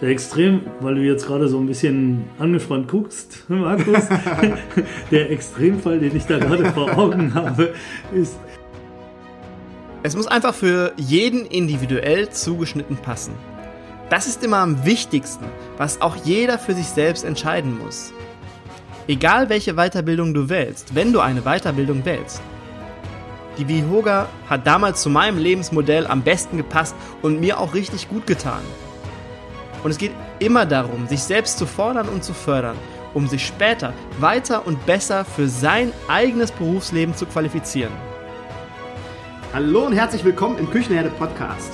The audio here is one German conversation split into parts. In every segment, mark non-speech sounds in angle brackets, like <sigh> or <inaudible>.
Der Extrem, weil du jetzt gerade so ein bisschen angespannt guckst, <laughs> Markus, <laughs> der Extremfall, den ich da gerade vor Augen habe, ist. Es muss einfach für jeden individuell zugeschnitten passen. Das ist immer am wichtigsten, was auch jeder für sich selbst entscheiden muss. Egal welche Weiterbildung du wählst, wenn du eine Weiterbildung wählst. Die Vihoga hat damals zu meinem Lebensmodell am besten gepasst und mir auch richtig gut getan. Und es geht immer darum, sich selbst zu fordern und zu fördern, um sich später weiter und besser für sein eigenes Berufsleben zu qualifizieren. Hallo und herzlich willkommen im Küchenherde Podcast.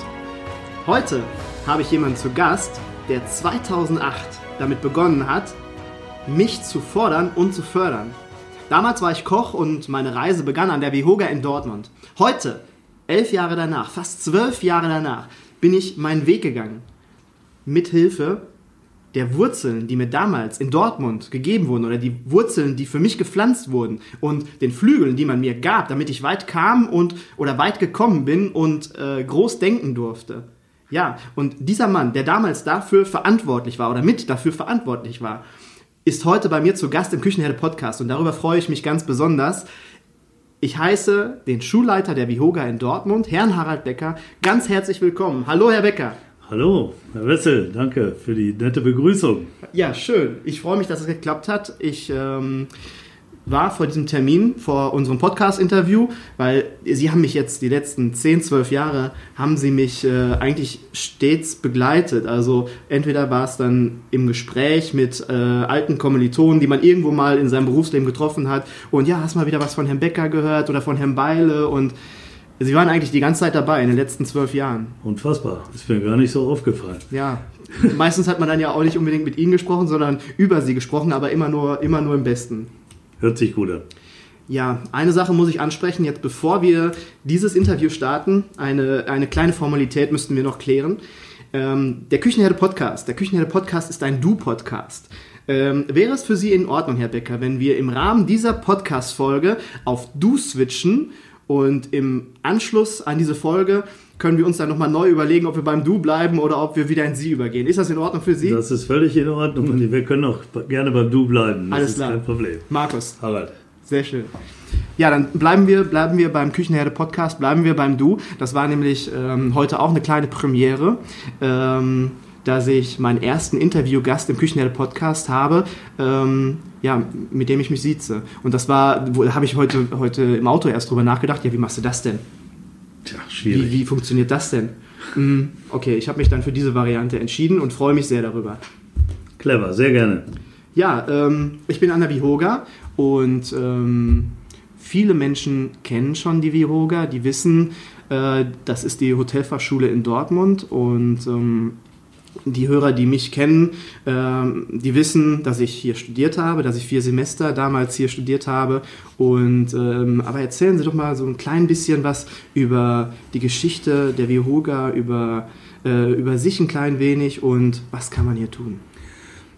Heute habe ich jemanden zu Gast, der 2008 damit begonnen hat, mich zu fordern und zu fördern. Damals war ich Koch und meine Reise begann an der Vihoga in Dortmund. Heute, elf Jahre danach, fast zwölf Jahre danach, bin ich meinen Weg gegangen mithilfe der Wurzeln, die mir damals in Dortmund gegeben wurden oder die Wurzeln, die für mich gepflanzt wurden und den Flügeln, die man mir gab, damit ich weit kam und oder weit gekommen bin und äh, groß denken durfte. Ja, und dieser Mann, der damals dafür verantwortlich war oder mit dafür verantwortlich war, ist heute bei mir zu Gast im Küchenherde Podcast und darüber freue ich mich ganz besonders. Ich heiße den Schulleiter der Vihoga in Dortmund, Herrn Harald Becker, ganz herzlich willkommen. Hallo, Herr Becker. Hallo, Herr Wessel, danke für die nette Begrüßung. Ja, schön. Ich freue mich, dass es geklappt hat. Ich ähm, war vor diesem Termin, vor unserem Podcast-Interview, weil Sie haben mich jetzt die letzten 10, 12 Jahre, haben Sie mich äh, eigentlich stets begleitet. Also entweder war es dann im Gespräch mit äh, alten Kommilitonen, die man irgendwo mal in seinem Berufsleben getroffen hat und ja, hast mal wieder was von Herrn Becker gehört oder von Herrn Beile und Sie waren eigentlich die ganze Zeit dabei in den letzten zwölf Jahren. Unfassbar. Ist mir gar nicht so aufgefallen. Ja. Meistens hat man dann ja auch nicht unbedingt mit Ihnen gesprochen, sondern über Sie gesprochen, aber immer nur, immer nur im Besten. Hört sich gut an. Ja, eine Sache muss ich ansprechen, jetzt bevor wir dieses Interview starten. Eine, eine kleine Formalität müssten wir noch klären. Ähm, der Küchenherde Podcast. Der Küchenherde Podcast ist ein Du-Podcast. Ähm, wäre es für Sie in Ordnung, Herr Becker, wenn wir im Rahmen dieser Podcast-Folge auf Du switchen und im Anschluss an diese Folge können wir uns dann nochmal neu überlegen, ob wir beim Du bleiben oder ob wir wieder in Sie übergehen. Ist das in Ordnung für Sie? Das ist völlig in Ordnung und wir können auch gerne beim Du bleiben. Das Alles klar. kein Problem. Markus. Harald. Sehr schön. Ja, dann bleiben wir, bleiben wir beim Küchenherde Podcast, bleiben wir beim Du. Das war nämlich ähm, heute auch eine kleine Premiere. Ähm, dass ich meinen ersten Interviewgast im Küchenherde Podcast habe, ähm, ja, mit dem ich mich sieze. Und das war, da habe ich heute, heute im Auto erst drüber nachgedacht, ja, wie machst du das denn? Tja, schwierig. Wie, wie funktioniert das denn? Hm, okay, ich habe mich dann für diese Variante entschieden und freue mich sehr darüber. Clever, sehr gerne. Ja, ähm, ich bin Anna Vihoga und ähm, viele Menschen kennen schon die Vihoga, die wissen, äh, das ist die Hotelfachschule in Dortmund und ähm, die Hörer, die mich kennen, ähm, die wissen, dass ich hier studiert habe, dass ich vier Semester damals hier studiert habe. Und ähm, aber erzählen Sie doch mal so ein klein bisschen was über die Geschichte der Vihoga, über, äh, über sich ein klein wenig und was kann man hier tun?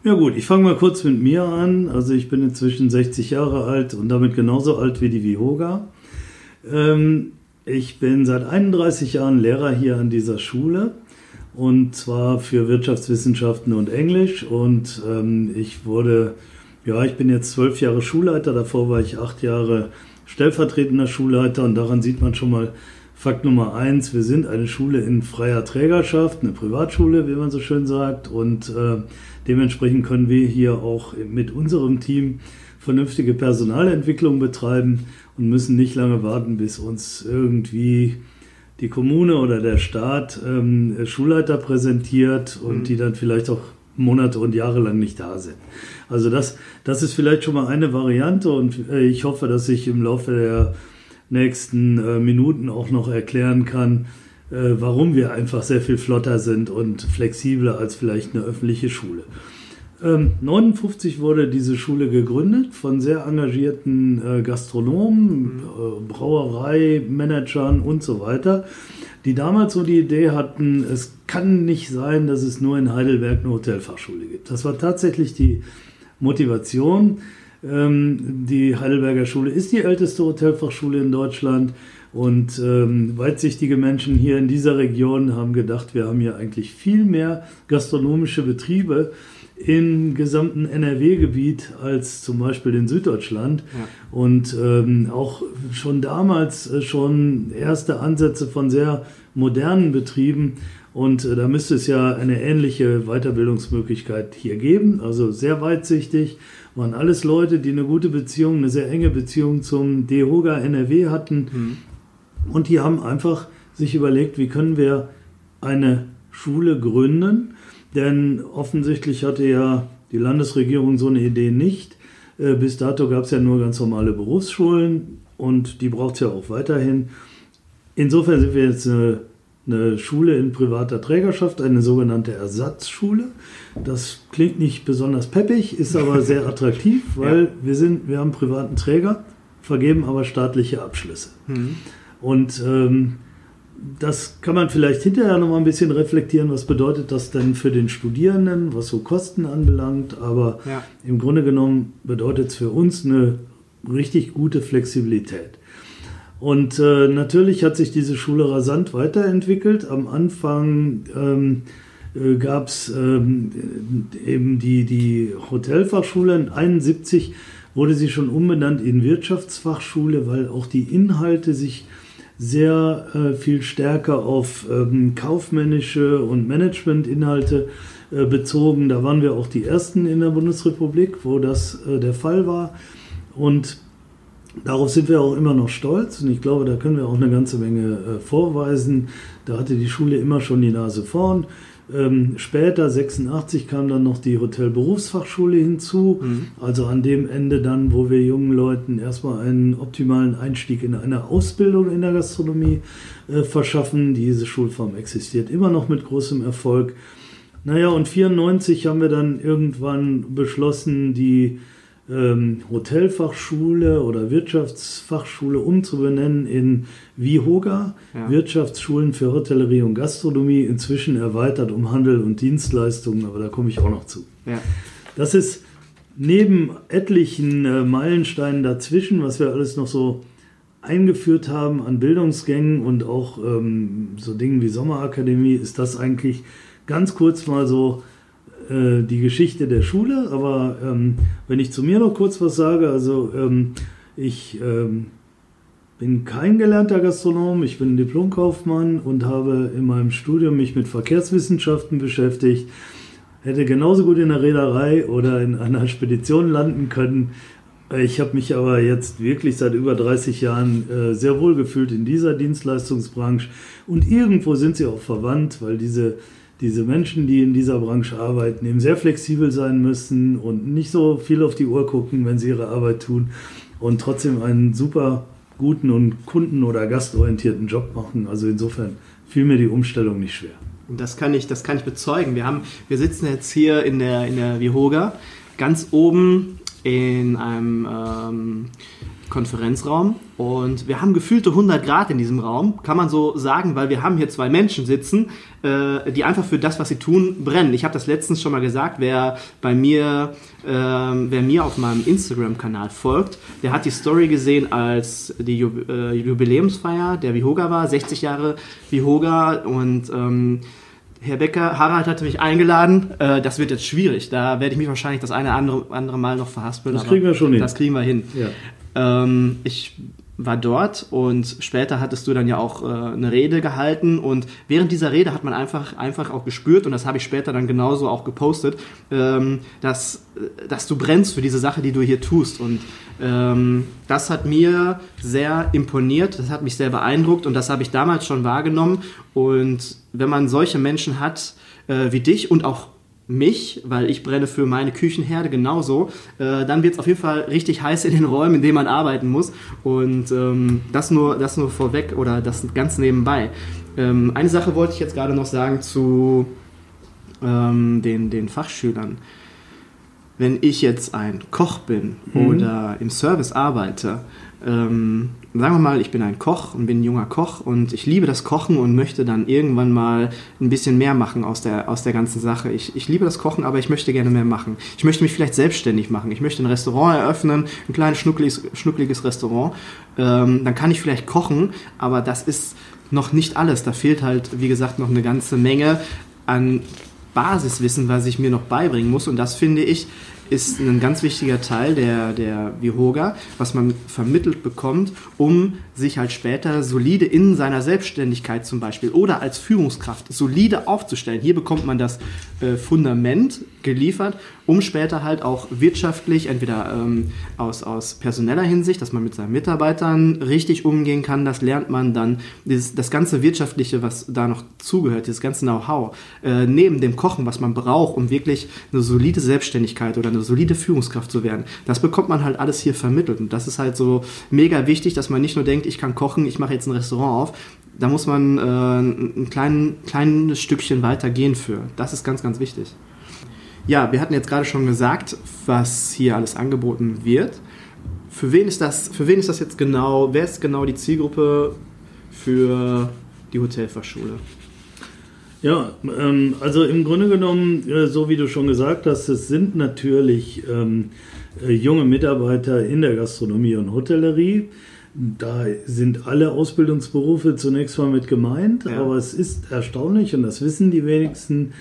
Ja gut, ich fange mal kurz mit mir an. Also ich bin inzwischen 60 Jahre alt und damit genauso alt wie die Vihoga. Ähm, ich bin seit 31 Jahren Lehrer hier an dieser Schule und zwar für Wirtschaftswissenschaften und Englisch. Und ähm, ich wurde, ja, ich bin jetzt zwölf Jahre Schulleiter, davor war ich acht Jahre stellvertretender Schulleiter und daran sieht man schon mal Fakt Nummer eins, wir sind eine Schule in freier Trägerschaft, eine Privatschule, wie man so schön sagt. Und äh, dementsprechend können wir hier auch mit unserem Team vernünftige Personalentwicklung betreiben und müssen nicht lange warten, bis uns irgendwie die Kommune oder der Staat ähm, Schulleiter präsentiert und mhm. die dann vielleicht auch Monate und Jahre lang nicht da sind. Also das, das ist vielleicht schon mal eine Variante und äh, ich hoffe, dass ich im Laufe der nächsten äh, Minuten auch noch erklären kann, äh, warum wir einfach sehr viel flotter sind und flexibler als vielleicht eine öffentliche Schule. 1959 ähm, wurde diese Schule gegründet von sehr engagierten äh, Gastronomen, äh, Brauereimanagern und so weiter, die damals so die Idee hatten, es kann nicht sein, dass es nur in Heidelberg eine Hotelfachschule gibt. Das war tatsächlich die Motivation. Ähm, die Heidelberger Schule ist die älteste Hotelfachschule in Deutschland und ähm, weitsichtige Menschen hier in dieser Region haben gedacht, wir haben hier eigentlich viel mehr gastronomische Betriebe im gesamten NRW-Gebiet als zum Beispiel in Süddeutschland. Ja. Und ähm, auch schon damals äh, schon erste Ansätze von sehr modernen Betrieben. Und äh, da müsste es ja eine ähnliche Weiterbildungsmöglichkeit hier geben. Also sehr weitsichtig. Waren alles Leute, die eine gute Beziehung, eine sehr enge Beziehung zum DEHOGA NRW hatten. Mhm. Und die haben einfach sich überlegt, wie können wir eine Schule gründen, denn offensichtlich hatte ja die Landesregierung so eine Idee nicht. Äh, bis dato gab es ja nur ganz normale Berufsschulen und die braucht es ja auch weiterhin. Insofern sind wir jetzt eine, eine, Schule in privater Trägerschaft, eine sogenannte Ersatzschule. Das klingt nicht besonders peppig, ist aber <laughs> sehr attraktiv, weil ja. wir, sind, wir haben privaten Träger, vergeben aber staatliche Abschlüsse. Mhm. Und ähm, das kann man vielleicht hinterher noch mal ein bisschen reflektieren, was bedeutet das denn für den Studierenden, was so Kosten anbelangt. Aber ja. im Grunde genommen bedeutet es für uns eine richtig gute Flexibilität. Und äh, natürlich hat sich diese Schule rasant weiterentwickelt. Am Anfang ähm, äh, gab es ähm, eben die, die Hotelfachschule. In 71 wurde sie schon umbenannt in Wirtschaftsfachschule, weil auch die Inhalte sich sehr äh, viel stärker auf ähm, kaufmännische und Managementinhalte äh, bezogen. Da waren wir auch die Ersten in der Bundesrepublik, wo das äh, der Fall war. Und darauf sind wir auch immer noch stolz. Und ich glaube, da können wir auch eine ganze Menge äh, vorweisen. Da hatte die Schule immer schon die Nase vorn. Ähm, später, 86, kam dann noch die Hotelberufsfachschule hinzu. Mhm. Also an dem Ende dann, wo wir jungen Leuten erstmal einen optimalen Einstieg in eine Ausbildung in der Gastronomie äh, verschaffen. Diese Schulform existiert immer noch mit großem Erfolg. Naja, und 94 haben wir dann irgendwann beschlossen, die ähm, Hotelfachschule oder Wirtschaftsfachschule umzubenennen in WIHOGA, ja. Wirtschaftsschulen für Hotellerie und Gastronomie, inzwischen erweitert um Handel und Dienstleistungen, aber da komme ich auch noch zu. Ja. Das ist neben etlichen äh, Meilensteinen dazwischen, was wir alles noch so eingeführt haben an Bildungsgängen und auch ähm, so Dingen wie Sommerakademie, ist das eigentlich ganz kurz mal so äh, die Geschichte der Schule, aber ähm, wenn ich zu mir noch kurz was sage, also ähm, ich ähm, bin kein gelernter Gastronom, ich bin Diplomkaufmann und habe in meinem Studium mich mit Verkehrswissenschaften beschäftigt. Hätte genauso gut in der Reederei oder in einer Spedition landen können. Ich habe mich aber jetzt wirklich seit über 30 Jahren äh, sehr wohl gefühlt in dieser Dienstleistungsbranche und irgendwo sind sie auch verwandt, weil diese diese Menschen, die in dieser Branche arbeiten, eben sehr flexibel sein müssen und nicht so viel auf die Uhr gucken, wenn sie ihre Arbeit tun und trotzdem einen super guten und kunden- oder gastorientierten Job machen. Also insofern fiel mir die Umstellung nicht schwer. Das kann ich, das kann ich bezeugen. Wir, haben, wir sitzen jetzt hier in der, in der Vihoga, ganz oben in einem ähm, Konferenzraum und wir haben gefühlte 100 Grad in diesem Raum, kann man so sagen, weil wir haben hier zwei Menschen sitzen, äh, die einfach für das, was sie tun, brennen. Ich habe das letztens schon mal gesagt, wer bei mir, äh, wer mir auf meinem Instagram-Kanal folgt, der hat die Story gesehen, als die Ju äh, Jubiläumsfeier der Vihoga war, 60 Jahre Vihoga und ähm, Herr Becker, Harald hatte mich eingeladen. Äh, das wird jetzt schwierig. Da werde ich mich wahrscheinlich das eine andere, andere Mal noch verhaspeln. Das kriegen wir schon hin. Das kriegen wir hin. Ja. Ähm, ich war dort und später hattest du dann ja auch äh, eine Rede gehalten und während dieser Rede hat man einfach, einfach auch gespürt und das habe ich später dann genauso auch gepostet, ähm, dass, dass du brennst für diese Sache, die du hier tust und ähm, das hat mir sehr imponiert, das hat mich sehr beeindruckt und das habe ich damals schon wahrgenommen und wenn man solche Menschen hat äh, wie dich und auch mich, weil ich brenne für meine Küchenherde genauso, äh, dann wird es auf jeden Fall richtig heiß in den Räumen, in denen man arbeiten muss. Und ähm, das, nur, das nur vorweg oder das ganz nebenbei. Ähm, eine Sache wollte ich jetzt gerade noch sagen zu ähm, den, den Fachschülern. Wenn ich jetzt ein Koch bin mhm. oder im Service arbeite, ähm, sagen wir mal, ich bin ein Koch und bin ein junger Koch und ich liebe das Kochen und möchte dann irgendwann mal ein bisschen mehr machen aus der, aus der ganzen Sache. Ich, ich liebe das Kochen, aber ich möchte gerne mehr machen. Ich möchte mich vielleicht selbstständig machen. Ich möchte ein Restaurant eröffnen, ein kleines schnuckliges, schnuckliges Restaurant. Ähm, dann kann ich vielleicht kochen, aber das ist noch nicht alles. Da fehlt halt, wie gesagt, noch eine ganze Menge an Basiswissen, was ich mir noch beibringen muss. Und das finde ich, ist ein ganz wichtiger Teil der, der Vihoga, was man vermittelt bekommt, um sich halt später solide in seiner Selbstständigkeit zum Beispiel oder als Führungskraft solide aufzustellen. Hier bekommt man das äh, Fundament geliefert, um später halt auch wirtschaftlich, entweder ähm, aus, aus personeller Hinsicht, dass man mit seinen Mitarbeitern richtig umgehen kann, das lernt man dann, dieses, das ganze Wirtschaftliche, was da noch zugehört, dieses ganze Know-how, äh, neben dem Kochen, was man braucht, um wirklich eine solide Selbstständigkeit oder eine solide Führungskraft zu werden, das bekommt man halt alles hier vermittelt. Und das ist halt so mega wichtig, dass man nicht nur denkt, ich kann kochen, ich mache jetzt ein Restaurant auf, da muss man äh, ein klein, kleines Stückchen weiter gehen für. Das ist ganz, ganz wichtig. Ja, wir hatten jetzt gerade schon gesagt, was hier alles angeboten wird. Für wen ist das, für wen ist das jetzt genau, wer ist genau die Zielgruppe für die Hotelfachschule? Ja, ähm, also im Grunde genommen, äh, so wie du schon gesagt hast, es sind natürlich ähm, äh, junge Mitarbeiter in der Gastronomie und Hotellerie. Da sind alle Ausbildungsberufe zunächst mal mit gemeint, ja. aber es ist erstaunlich und das wissen die wenigsten,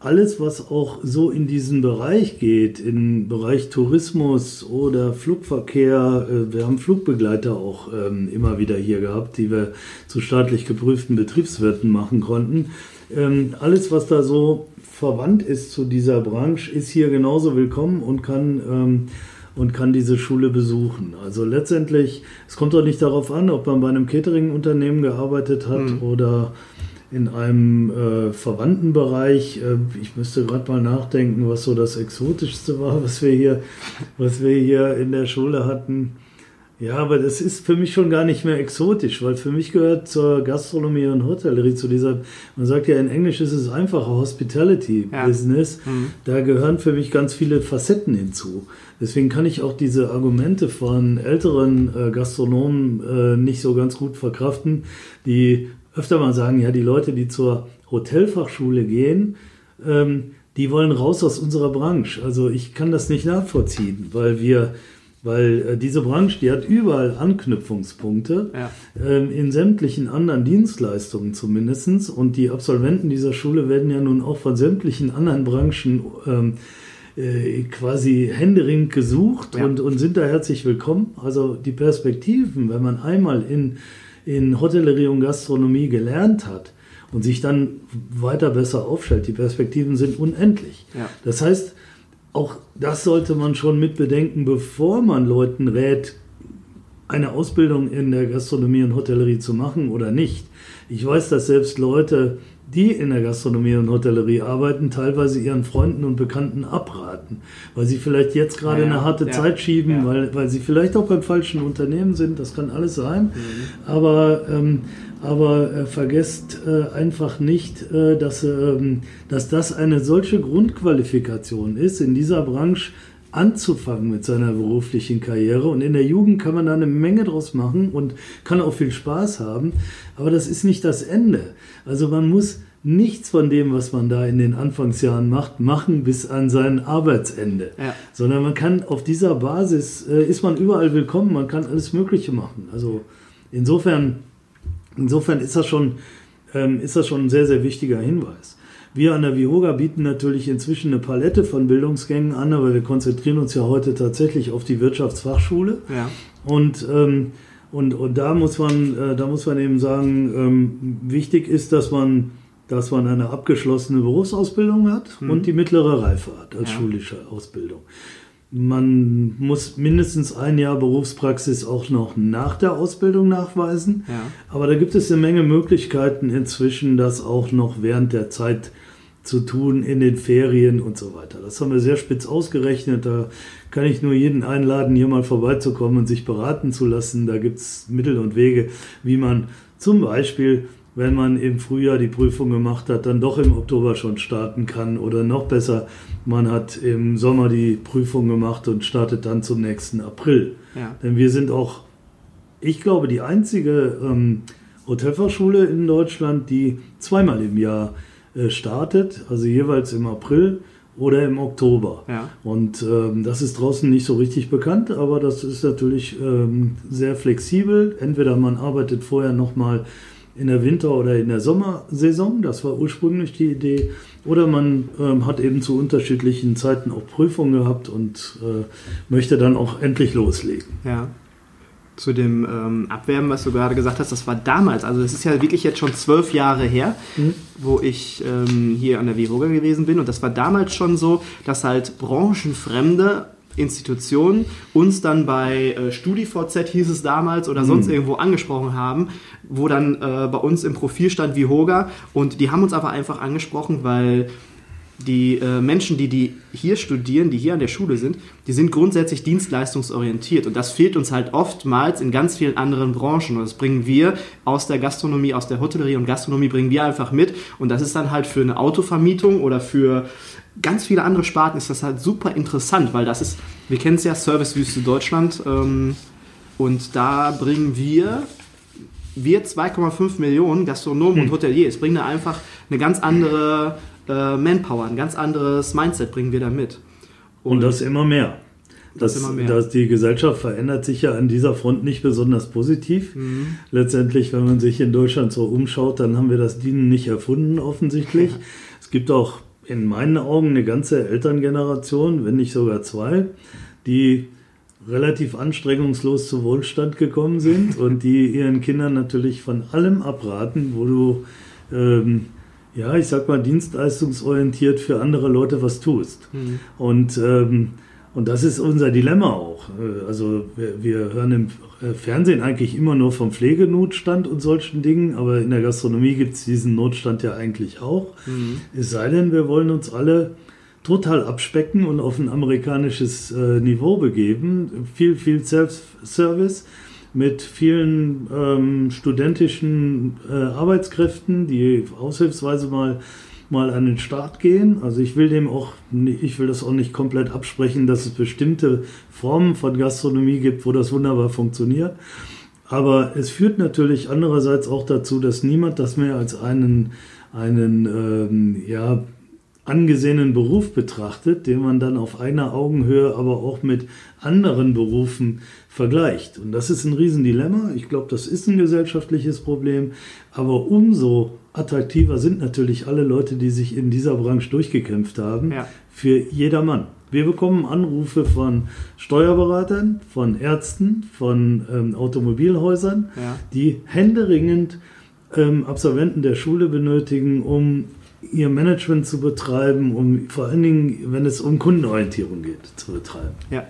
alles, was auch so in diesen Bereich geht, im Bereich Tourismus oder Flugverkehr, äh, wir haben Flugbegleiter auch ähm, immer wieder hier gehabt, die wir zu staatlich geprüften Betriebswirten machen konnten. Ähm, alles, was da so verwandt ist zu dieser Branche, ist hier genauso willkommen und kann ähm, und kann diese Schule besuchen. Also letztendlich, es kommt doch nicht darauf an, ob man bei einem Catering-Unternehmen gearbeitet hat mhm. oder in einem äh, verwandten Bereich. Äh, ich müsste gerade mal nachdenken, was so das Exotischste war, was wir hier, was wir hier in der Schule hatten. Ja, aber das ist für mich schon gar nicht mehr exotisch, weil für mich gehört zur Gastronomie und Hotellerie zu dieser, man sagt ja in Englisch ist es einfacher Hospitality-Business. Ja. Mhm. Da gehören für mich ganz viele Facetten hinzu. Deswegen kann ich auch diese Argumente von älteren äh, Gastronomen äh, nicht so ganz gut verkraften, die öfter mal sagen, ja, die Leute, die zur Hotelfachschule gehen, ähm, die wollen raus aus unserer Branche. Also ich kann das nicht nachvollziehen, weil wir, weil äh, diese Branche, die hat überall Anknüpfungspunkte, ja. ähm, in sämtlichen anderen Dienstleistungen zumindest. Und die Absolventen dieser Schule werden ja nun auch von sämtlichen anderen Branchen ähm, äh, quasi händeringend gesucht ja. und, und sind da herzlich willkommen. Also die Perspektiven, wenn man einmal in in Hotellerie und Gastronomie gelernt hat und sich dann weiter besser aufstellt. Die Perspektiven sind unendlich. Ja. Das heißt, auch das sollte man schon mit bedenken, bevor man Leuten rät, eine Ausbildung in der Gastronomie und Hotellerie zu machen oder nicht. Ich weiß, dass selbst Leute, die in der Gastronomie und Hotellerie arbeiten, teilweise ihren Freunden und Bekannten abraten, weil sie vielleicht jetzt gerade ja, ja. eine harte ja. Zeit schieben, weil, weil sie vielleicht auch beim falschen Unternehmen sind, das kann alles sein, mhm. aber, ähm, aber äh, vergesst äh, einfach nicht, äh, dass, ähm, dass das eine solche Grundqualifikation ist, in dieser Branche anzufangen mit seiner beruflichen Karriere. Und in der Jugend kann man da eine Menge draus machen und kann auch viel Spaß haben. Aber das ist nicht das Ende. Also man muss nichts von dem, was man da in den Anfangsjahren macht, machen bis an sein Arbeitsende. Ja. Sondern man kann auf dieser Basis, äh, ist man überall willkommen, man kann alles Mögliche machen. Also insofern, insofern ist das schon, ähm, ist das schon ein sehr, sehr wichtiger Hinweis. Wir an der Vihoga bieten natürlich inzwischen eine Palette von Bildungsgängen an, aber wir konzentrieren uns ja heute tatsächlich auf die Wirtschaftsfachschule. Ja. Und, ähm, Und, und da, muss man, äh, da muss man eben sagen, ähm, wichtig ist, dass man, dass man eine abgeschlossene Berufsausbildung hat mhm. und die mittlere Reife hat als ja. schulische Ausbildung. Man muss mindestens ein Jahr Berufspraxis auch noch nach der Ausbildung nachweisen. Ja. Aber da gibt es eine Menge Möglichkeiten inzwischen, das auch noch während der Zeit zu tun, in den Ferien und so weiter. Das haben wir sehr spitz ausgerechnet. Da kann ich nur jeden einladen, hier mal vorbeizukommen und sich beraten zu lassen. Da gibt es Mittel und Wege, wie man zum Beispiel wenn man im Frühjahr die Prüfung gemacht hat, dann doch im Oktober schon starten kann. Oder noch besser, man hat im Sommer die Prüfung gemacht und startet dann zum nächsten April. Ja. Denn wir sind auch, ich glaube, die einzige ähm, Hotelfachschule in Deutschland, die zweimal im Jahr äh, startet, also jeweils im April oder im Oktober. Ja. Und ähm, das ist draußen nicht so richtig bekannt, aber das ist natürlich ähm, sehr flexibel. Entweder man arbeitet vorher nochmal in der Winter- oder in der Sommersaison, das war ursprünglich die Idee, oder man ähm, hat eben zu unterschiedlichen Zeiten auch Prüfungen gehabt und äh, möchte dann auch endlich loslegen. Ja. Zu dem ähm, Abwerben, was du gerade gesagt hast, das war damals, also es ist ja wirklich jetzt schon zwölf Jahre her, mhm. wo ich ähm, hier an der WIVOGA gewesen bin und das war damals schon so, dass halt branchenfremde Institutionen uns dann bei äh, StudiVZ hieß es damals oder sonst mhm. irgendwo angesprochen haben, wo dann äh, bei uns im Profil stand wie Hoga. Und die haben uns aber einfach angesprochen, weil die äh, Menschen, die, die hier studieren, die hier an der Schule sind, die sind grundsätzlich dienstleistungsorientiert. Und das fehlt uns halt oftmals in ganz vielen anderen Branchen. Und das bringen wir aus der Gastronomie, aus der Hotellerie und Gastronomie bringen wir einfach mit. Und das ist dann halt für eine Autovermietung oder für ganz viele andere Sparten ist das halt super interessant, weil das ist, wir kennen es ja, Servicewüste Deutschland ähm, und da bringen wir, wir 2,5 Millionen Gastronomen hm. und Hoteliers, bringen da einfach eine ganz andere äh, Manpower, ein ganz anderes Mindset bringen wir da mit. Und, und das immer mehr. Das, das, immer mehr. Das, die Gesellschaft verändert sich ja an dieser Front nicht besonders positiv. Mhm. Letztendlich, wenn man sich in Deutschland so umschaut, dann haben wir das Dienen nicht erfunden, offensichtlich. Ja. Es gibt auch in meinen Augen eine ganze Elterngeneration, wenn nicht sogar zwei, die relativ anstrengungslos zu Wohlstand gekommen sind <laughs> und die ihren Kindern natürlich von allem abraten, wo du, ähm, ja, ich sag mal, dienstleistungsorientiert für andere Leute was tust. Mhm. Und ähm, und das ist unser Dilemma auch. Äh, also wir, wir, hören im Fernsehen eigentlich immer nur vom Pflegenotstand und solchen Dingen, aber in der Gastronomie gibt es diesen Notstand ja eigentlich auch. Mhm. Es sei denn, wir wollen uns alle total abspecken und auf ein amerikanisches äh, Niveau begeben. Viel, viel Self-Service mit vielen ähm, studentischen äh, Arbeitskräften, die aushilfsweise mal mal an den Start gehen. Also ich will dem auch, ich will das auch nicht komplett absprechen, dass es bestimmte Formen von Gastronomie gibt, wo das wunderbar funktioniert. Aber es führt natürlich andererseits auch dazu, dass niemand das mehr als einen, einen ähm, ja, angesehenen Beruf betrachtet, den man dann auf einer Augenhöhe aber auch mit anderen Berufen vergleicht. Und das ist ein Riesendilemma. Ich glaube, das ist ein gesellschaftliches Problem. Aber umso attraktiver sind natürlich alle Leute, die sich in dieser Branche durchgekämpft haben, ja. für jedermann. Wir bekommen Anrufe von Steuerberatern, von Ärzten, von ähm, Automobilhäusern, ja. die händeringend ähm, Absolventen der Schule benötigen, um ihr Management zu betreiben, um vor allen Dingen, wenn es um Kundenorientierung geht, zu betreiben. Ja,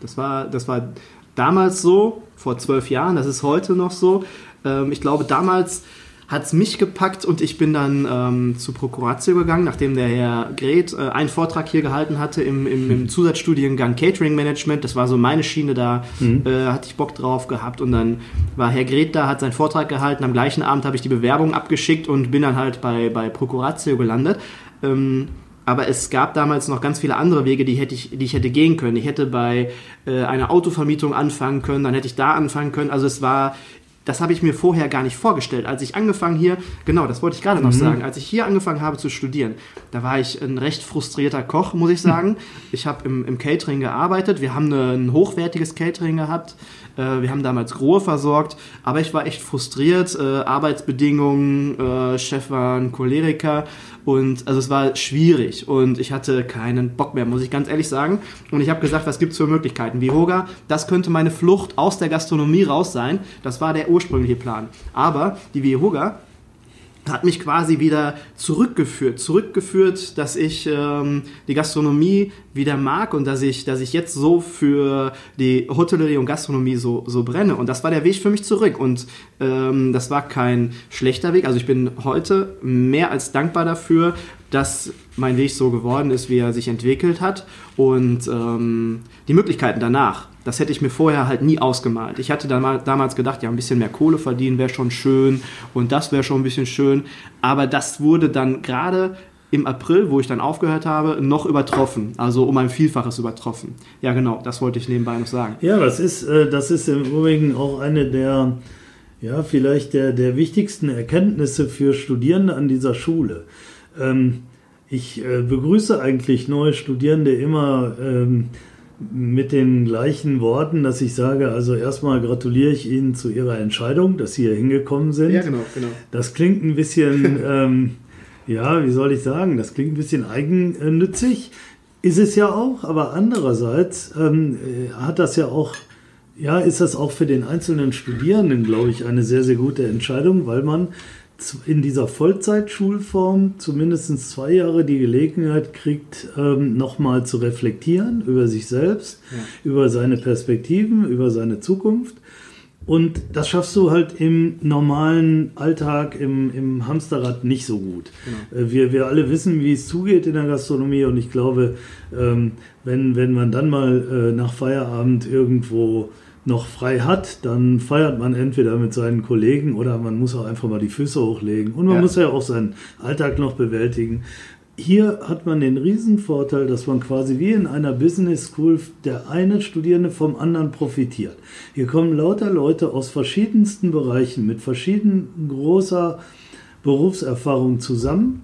das war, das war damals so, vor zwölf Jahren, das ist heute noch so. Ähm, ich glaube, damals hat es mich gepackt und ich bin dann ähm, zu Prokuratio gegangen, nachdem der Herr Gret äh, einen Vortrag hier gehalten hatte im, im, im, Zusatzstudiengang Catering Management. Das war so meine Schiene, da mhm. äh, hatte ich Bock drauf gehabt und dann war Herr Gret da, hat seinen Vortrag gehalten. Am gleichen Abend habe ich die Bewerbung abgeschickt und bin dann halt bei, bei Prokuratio gelandet. Ähm, aber es gab damals noch ganz viele andere Wege, die, hätte ich, die ich hätte gehen können. Ich hätte bei äh, einer Autovermietung anfangen können, dann hätte ich da anfangen können. Also es war das habe ich mir vorher gar nicht vorgestellt. Als ich angefangen hier, genau, das wollte ich gerade noch mhm. sagen, als ich hier angefangen habe zu studieren, da war ich ein recht frustrierter Koch, muss ich sagen. Ich habe im, im Catering gearbeitet, wir haben eine, ein hochwertiges Catering gehabt, wir haben damals Grohe versorgt, aber ich war echt frustriert, äh, Arbeitsbedingungen, äh, Chef war ein Choleriker Und also es war schwierig und ich hatte keinen Bock mehr, muss ich ganz ehrlich sagen. Und ich habe gesagt, was gibt's für Möglichkeiten? Vihoga, das könnte meine Flucht aus der Gastronomie raus sein. Das war der ursprüngliche Plan. Aber die Vihoga hat mich quasi wieder zurückgeführt, zurückgeführt, dass ich ähm, die Gastronomie wieder mag und dass ich, dass ich jetzt so für die Hotellerie und Gastronomie so, so brenne. Und das war der Weg für mich zurück. Und ähm, das war kein schlechter Weg. Also ich bin heute mehr als dankbar dafür, dass mein Weg so geworden ist, wie er sich entwickelt hat. Und ähm, die Möglichkeiten danach, das hätte ich mir vorher halt nie ausgemalt. Ich hatte damals gedacht, ja, ein bisschen mehr Kohle verdienen wäre schon schön und das wäre schon ein bisschen schön. Aber das wurde dann gerade im April, wo ich dann aufgehört habe, noch übertroffen. Also um ein Vielfaches übertroffen. Ja, genau, das wollte ich nebenbei noch sagen. Ja, das ist, äh, das ist im Übrigen auch eine der, ja, vielleicht der, der wichtigsten Erkenntnisse für Studierende an dieser Schule. Ähm, ich äh, begrüße eigentlich neue Studierende immer ähm, mit den gleichen Worten, dass ich sage, also erstmal gratuliere ich Ihnen zu Ihrer Entscheidung, dass Sie hier hingekommen sind. Ja, genau, genau. Das klingt ein bisschen, <laughs> ähm, ja, wie soll ich sagen, das klingt ein bisschen eigennützig. Ist es ja auch, aber andererseits ähm, äh, hat das ja auch, ja, ist das auch für den einzelnen Studierenden, glaube ich, eine sehr, sehr gute Entscheidung, weil man in dieser Vollzeitschulform zumindest zwei Jahre die Gelegenheit kriegt, ähm, nochmal zu reflektieren über sich selbst, ja. über seine Perspektiven, über seine Zukunft. Und das schaffst du halt im normalen Alltag, im, im Hamsterrad nicht so gut. Genau. Äh, wir, wir alle wissen, wie es zugeht in der Gastronomie und ich glaube, ähm, wenn, wenn man dann mal äh, nach Feierabend irgendwo noch frei hat, dann feiert man entweder mit seinen Kollegen oder man muss auch einfach mal die Füße hochlegen. Und man ja. muss ja auch seinen Alltag noch bewältigen. Hier hat man den Riesenvorteil, dass man quasi wie in einer Business School der eine Studierende vom anderen profitiert. Hier kommen lauter Leute aus verschiedensten Bereichen mit verschieden großer Berufserfahrung zusammen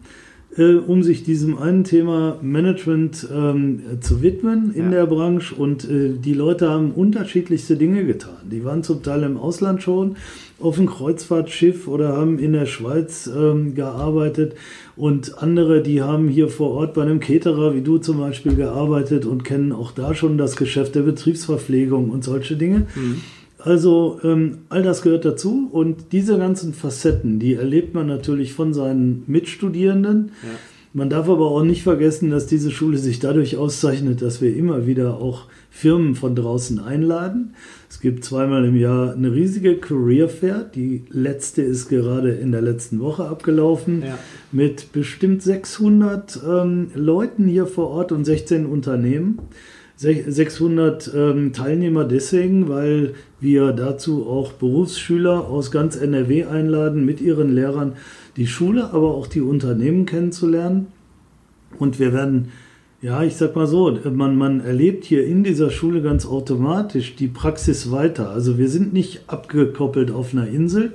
äh, um sich diesem einen Thema Management ähm, zu widmen in ja. der Branche. Und äh, die Leute haben unterschiedlichste Dinge getan. Die waren zum Teil im Ausland schon auf einem Kreuzfahrtschiff oder haben in der Schweiz ähm, gearbeitet. Und andere, die haben hier vor Ort bei einem Caterer, wie du zum Beispiel, gearbeitet und kennen auch da schon das Geschäft der Betriebsverpflegung und solche Dinge. Mhm. Also ähm, all das gehört dazu und diese ganzen Facetten, die erlebt man natürlich von seinen Mitstudierenden. Ja. Man darf aber auch nicht vergessen, dass diese Schule sich dadurch auszeichnet, dass wir immer wieder auch Firmen von draußen einladen. Es gibt zweimal im Jahr eine riesige Career Fair. Die letzte ist gerade in der letzten Woche abgelaufen ja. mit bestimmt 600 ähm, Leuten hier vor Ort und 16 Unternehmen. 600 ähm, Teilnehmer deswegen, weil wir dazu auch Berufsschüler aus ganz NRW einladen, mit ihren Lehrern die Schule, aber auch die Unternehmen kennenzulernen. Und wir werden, ja, ich sag mal so, man, man erlebt hier in dieser Schule ganz automatisch die Praxis weiter. Also wir sind nicht abgekoppelt auf einer Insel,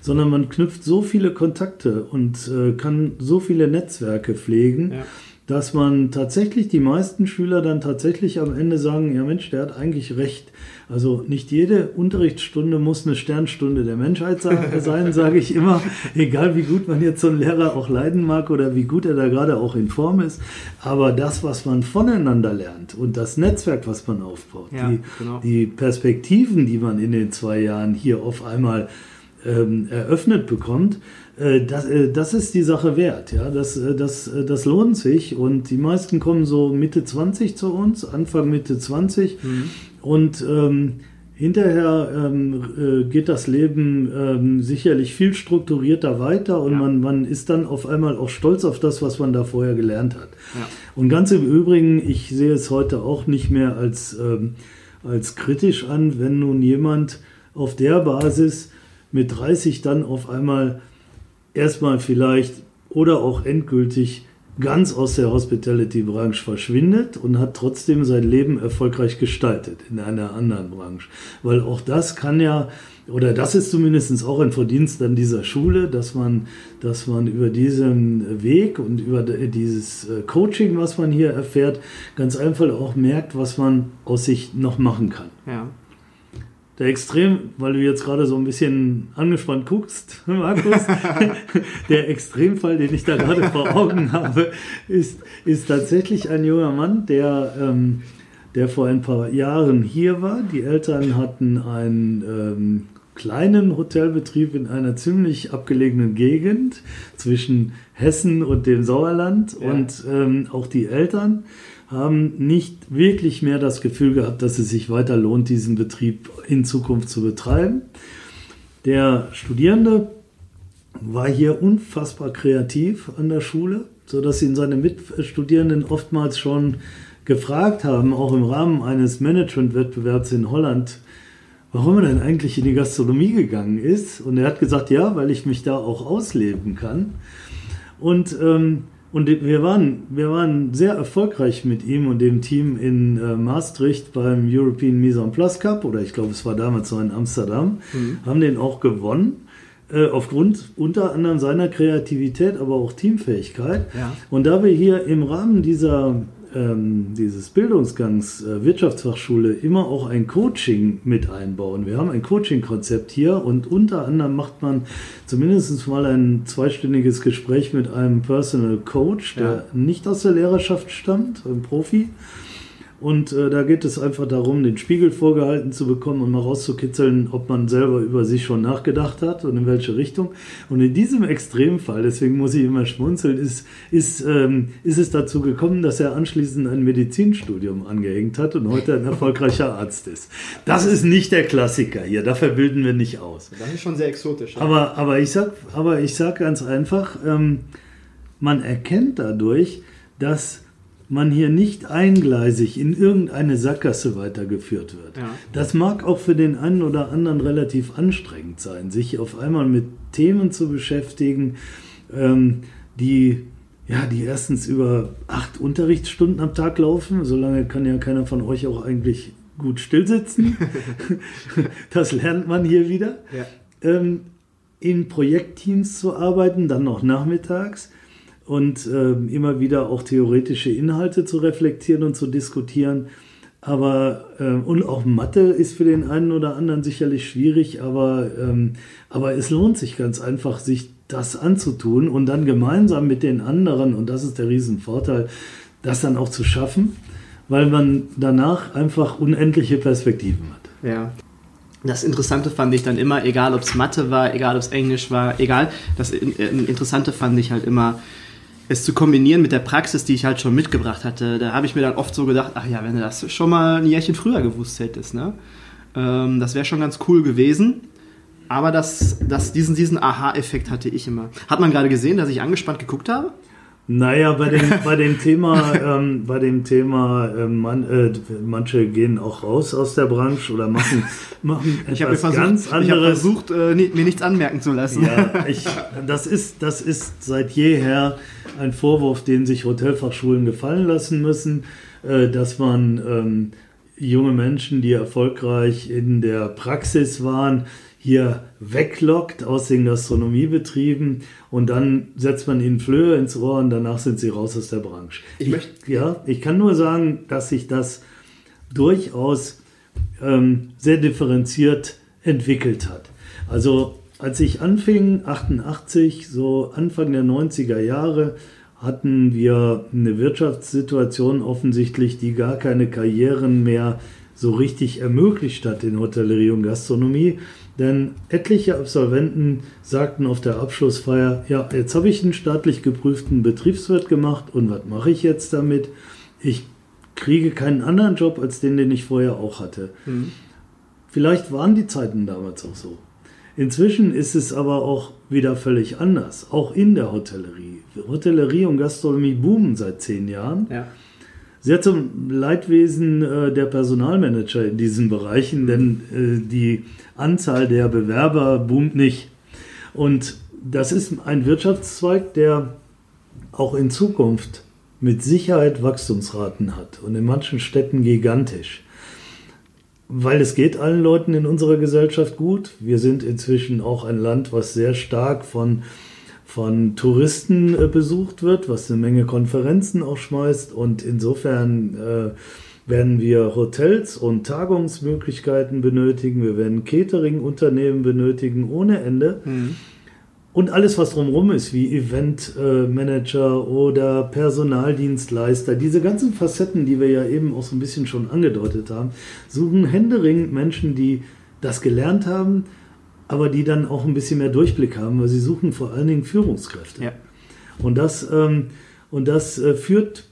sondern man knüpft so viele Kontakte und äh, kann so viele Netzwerke pflegen. Ja dass man tatsächlich die meisten Schüler dann tatsächlich am Ende sagen, ja Mensch, der hat eigentlich recht. Also nicht jede Unterrichtsstunde muss eine Sternstunde der Menschheit <laughs> sein, sage ich immer. Egal wie gut man jetzt so einen Lehrer auch leiden mag oder wie gut er da gerade auch in Form ist. Aber das, was man voneinander lernt und das Netzwerk, was man aufbaut, ja, die, genau. die Perspektiven, die man in den zwei Jahren hier auf einmal ähm, eröffnet bekommt, das, äh, das ist die Sache wert. Ja? Das, äh, das, das lohnt sich. Und die meisten kommen so Mitte 20 zu uns, Anfang Mitte 20. Mhm. Und ähm, hinterher ähm, äh, geht das Leben ähm, sicherlich viel strukturierter weiter und ja. man, man ist dann auf einmal auch stolz auf das, was man da vorher gelernt hat. Ja. Und ganz im Übrigen, ich sehe es heute auch nicht mehr als, ähm, als kritisch an, wenn nun jemand auf der Basis mit 30 dann auf einmal erstmal vielleicht oder auch endgültig ganz aus der Hospitality-Branche verschwindet und hat trotzdem sein Leben erfolgreich gestaltet in einer anderen Branche. Weil auch das kann ja, oder das ist zumindest auch ein Verdienst an dieser Schule, dass man, dass man über diesen Weg und über dieses äh, Coaching, was man hier erfährt, ganz einfach auch merkt, was man aus sich noch machen kann. Ja. Der Extrem, weil du jetzt gerade so ein bisschen angespannt guckst, <laughs> Markus, <laughs> der Extremfall, den ich da gerade vor Augen habe, ist, ist tatsächlich ein junger Mann, der, ähm, der vor ein paar Jahren hier war. Die Eltern hatten einen ähm, kleinen Hotelbetrieb in einer ziemlich abgelegenen Gegend zwischen Hessen und dem Sauerland ja. und ähm, auch die Eltern haben nicht wirklich mehr das Gefühl gehabt, dass es sich weiter lohnt, diesen Betrieb in Zukunft zu betreiben. Der Studierende war hier unfassbar kreativ an der Schule, sodass ihn seine Mitstudierenden oftmals schon gefragt haben, auch im Rahmen eines Management-Wettbewerbs in Holland, warum er denn eigentlich in die Gastronomie gegangen ist. Und er hat gesagt, ja, weil ich mich da auch ausleben kann. Und ähm, und wir waren, wir waren sehr erfolgreich mit ihm und dem Team in äh, Maastricht beim European Mise en Place Cup, oder ich glaube, es war damals noch in Amsterdam, mhm. haben den auch gewonnen. Äh, aufgrund unter anderem seiner Kreativität, aber auch Teamfähigkeit. Ja. Und da wir hier im Rahmen dieser ähm, dieses Bildungsgangs äh, Wirtschaftsfachschule immer auch ein Coaching mit einbauen. Wir haben ein Coaching-Konzept hier und unter anderem macht man zumindest mal ein zweistündiges Gespräch mit einem Personal Coach, der ja. nicht aus der Lehrerschaft stammt, ein Profi, und äh, da geht es einfach darum, den Spiegel vorgehalten zu bekommen und mal rauszukitzeln, ob man selber über sich schon nachgedacht hat und in welche Richtung. Und in diesem Extremfall, deswegen muss ich immer schmunzeln, ist, ist, ähm, ist es dazu gekommen, dass er anschließend ein Medizinstudium angehängt hat und heute ein erfolgreicher Arzt ist. Das ist nicht der Klassiker hier, dafür bilden wir nicht aus. Das ist schon sehr exotisch. Ja. Aber, aber, ich sag, aber ich sag ganz einfach, ähm, man erkennt dadurch, dass man hier nicht eingleisig in irgendeine Sackgasse weitergeführt wird. Ja. Das mag auch für den einen oder anderen relativ anstrengend sein, sich auf einmal mit Themen zu beschäftigen, ähm, die ja, die erstens über acht Unterrichtsstunden am Tag laufen. Solange kann ja keiner von euch auch eigentlich gut stillsitzen. <laughs> das lernt man hier wieder. Ja. Ähm, in Projektteams zu arbeiten, dann noch nachmittags und äh, immer wieder auch theoretische Inhalte zu reflektieren und zu diskutieren. Aber äh, und auch Mathe ist für den einen oder anderen sicherlich schwierig, aber, ähm, aber es lohnt sich ganz einfach, sich das anzutun und dann gemeinsam mit den anderen, und das ist der Riesenvorteil, das dann auch zu schaffen, weil man danach einfach unendliche Perspektiven hat. Ja. Das Interessante fand ich dann immer, egal ob es Mathe war, egal ob es Englisch war, egal, das Interessante fand ich halt immer, es zu kombinieren mit der Praxis, die ich halt schon mitgebracht hatte, da habe ich mir dann oft so gedacht, ach ja, wenn du das schon mal ein Jährchen früher gewusst hättest, ne? Ähm, das wäre schon ganz cool gewesen. Aber das, das, diesen, diesen Aha-Effekt hatte ich immer. Hat man gerade gesehen, dass ich angespannt geguckt habe? Naja, bei dem, bei dem Thema, ähm, bei dem Thema äh, man, äh, manche gehen auch raus aus der Branche oder machen, machen etwas ich versucht, ganz anderes. Ich habe versucht, äh, mir nichts anmerken zu lassen. Ja, ich, das, ist, das ist seit jeher ein Vorwurf, den sich Hotelfachschulen gefallen lassen müssen, äh, dass man ähm, junge Menschen, die erfolgreich in der Praxis waren, hier weglockt aus den Gastronomiebetrieben und dann setzt man ihnen Flöhe ins Ohr und danach sind sie raus aus der Branche. Ich, ich ja, ich kann nur sagen, dass sich das durchaus ähm, sehr differenziert entwickelt hat. Also als ich anfing, 88, so Anfang der 90er Jahre, hatten wir eine Wirtschaftssituation offensichtlich, die gar keine Karrieren mehr so richtig ermöglicht hat in Hotellerie und Gastronomie. Denn etliche Absolventen sagten auf der Abschlussfeier, ja, jetzt habe ich einen staatlich geprüften Betriebswirt gemacht und was mache ich jetzt damit? Ich kriege keinen anderen Job als den, den ich vorher auch hatte. Mhm. Vielleicht waren die Zeiten damals auch so. Inzwischen ist es aber auch wieder völlig anders, auch in der Hotellerie. Hotellerie und Gastronomie boomen seit zehn Jahren. Ja. Sehr zum Leidwesen äh, der Personalmanager in diesen Bereichen, denn äh, die Anzahl der Bewerber boomt nicht. Und das ist ein Wirtschaftszweig, der auch in Zukunft mit Sicherheit Wachstumsraten hat und in manchen Städten gigantisch. Weil es geht allen Leuten in unserer Gesellschaft gut. Wir sind inzwischen auch ein Land, was sehr stark von von Touristen äh, besucht wird, was eine Menge Konferenzen auch schmeißt. Und insofern äh, werden wir Hotels und Tagungsmöglichkeiten benötigen, wir werden Catering-Unternehmen benötigen ohne Ende. Mhm. Und alles, was drumherum ist, wie Eventmanager oder Personaldienstleister, diese ganzen Facetten, die wir ja eben auch so ein bisschen schon angedeutet haben, suchen händeringend Menschen, die das gelernt haben, aber die dann auch ein bisschen mehr Durchblick haben, weil sie suchen vor allen Dingen Führungskräfte. Ja. Und das, ähm, und das äh, führt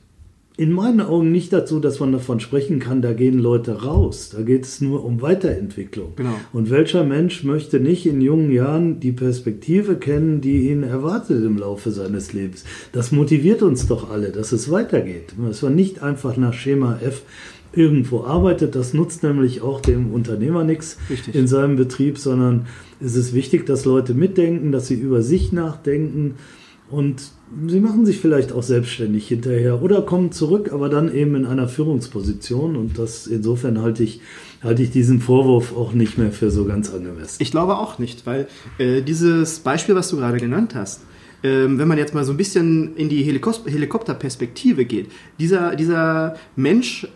in meinen Augen nicht dazu, dass man davon sprechen kann, da gehen Leute raus. Da geht es nur um Weiterentwicklung. Genau. Und welcher Mensch möchte nicht in jungen Jahren die Perspektive kennen, die ihn erwartet im Laufe seines Lebens? Das motiviert uns doch alle, dass es weitergeht. Dass man nicht einfach nach Schema F irgendwo arbeitet. Das nutzt nämlich auch dem Unternehmer nichts in seinem Betrieb, sondern es ist wichtig, dass Leute mitdenken, dass sie über sich nachdenken und sie machen sich vielleicht auch selbstständig hinterher oder kommen zurück, aber dann eben in einer Führungsposition. Und das insofern halte ich, halte ich diesen Vorwurf auch nicht mehr für so ganz angemessen. Ich glaube auch nicht, weil äh, dieses Beispiel, was du gerade genannt hast, ähm, wenn man jetzt mal so ein bisschen in die Helikopterperspektive geht, dieser, dieser Mensch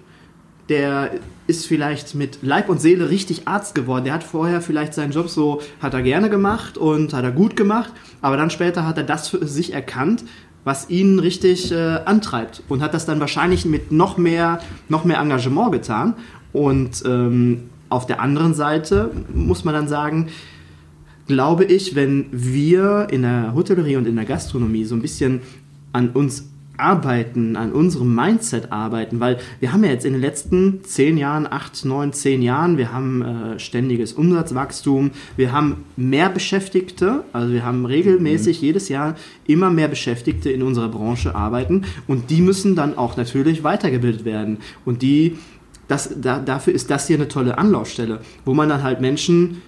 der ist vielleicht mit Leib und Seele richtig Arzt geworden. Der hat vorher vielleicht seinen Job so, hat er gerne gemacht und hat er gut gemacht, aber dann später hat er das für sich erkannt, was ihn richtig äh, antreibt und hat das dann wahrscheinlich mit noch mehr, noch mehr Engagement getan. Und ähm, auf der anderen Seite muss man dann sagen, glaube ich, wenn wir in der Hotellerie und in der Gastronomie so ein bisschen an uns arbeiten, an unserem Mindset arbeiten, weil wir haben ja jetzt in den letzten zehn Jahren, acht, neun, zehn Jahren, wir haben äh, ständiges Umsatzwachstum, wir haben mehr Beschäftigte, also wir haben regelmäßig mhm. jedes Jahr immer mehr Beschäftigte in unserer Branche arbeiten und die müssen dann auch natürlich weitergebildet werden und die, das, da, dafür ist das hier eine tolle Anlaufstelle, wo man dann halt Menschen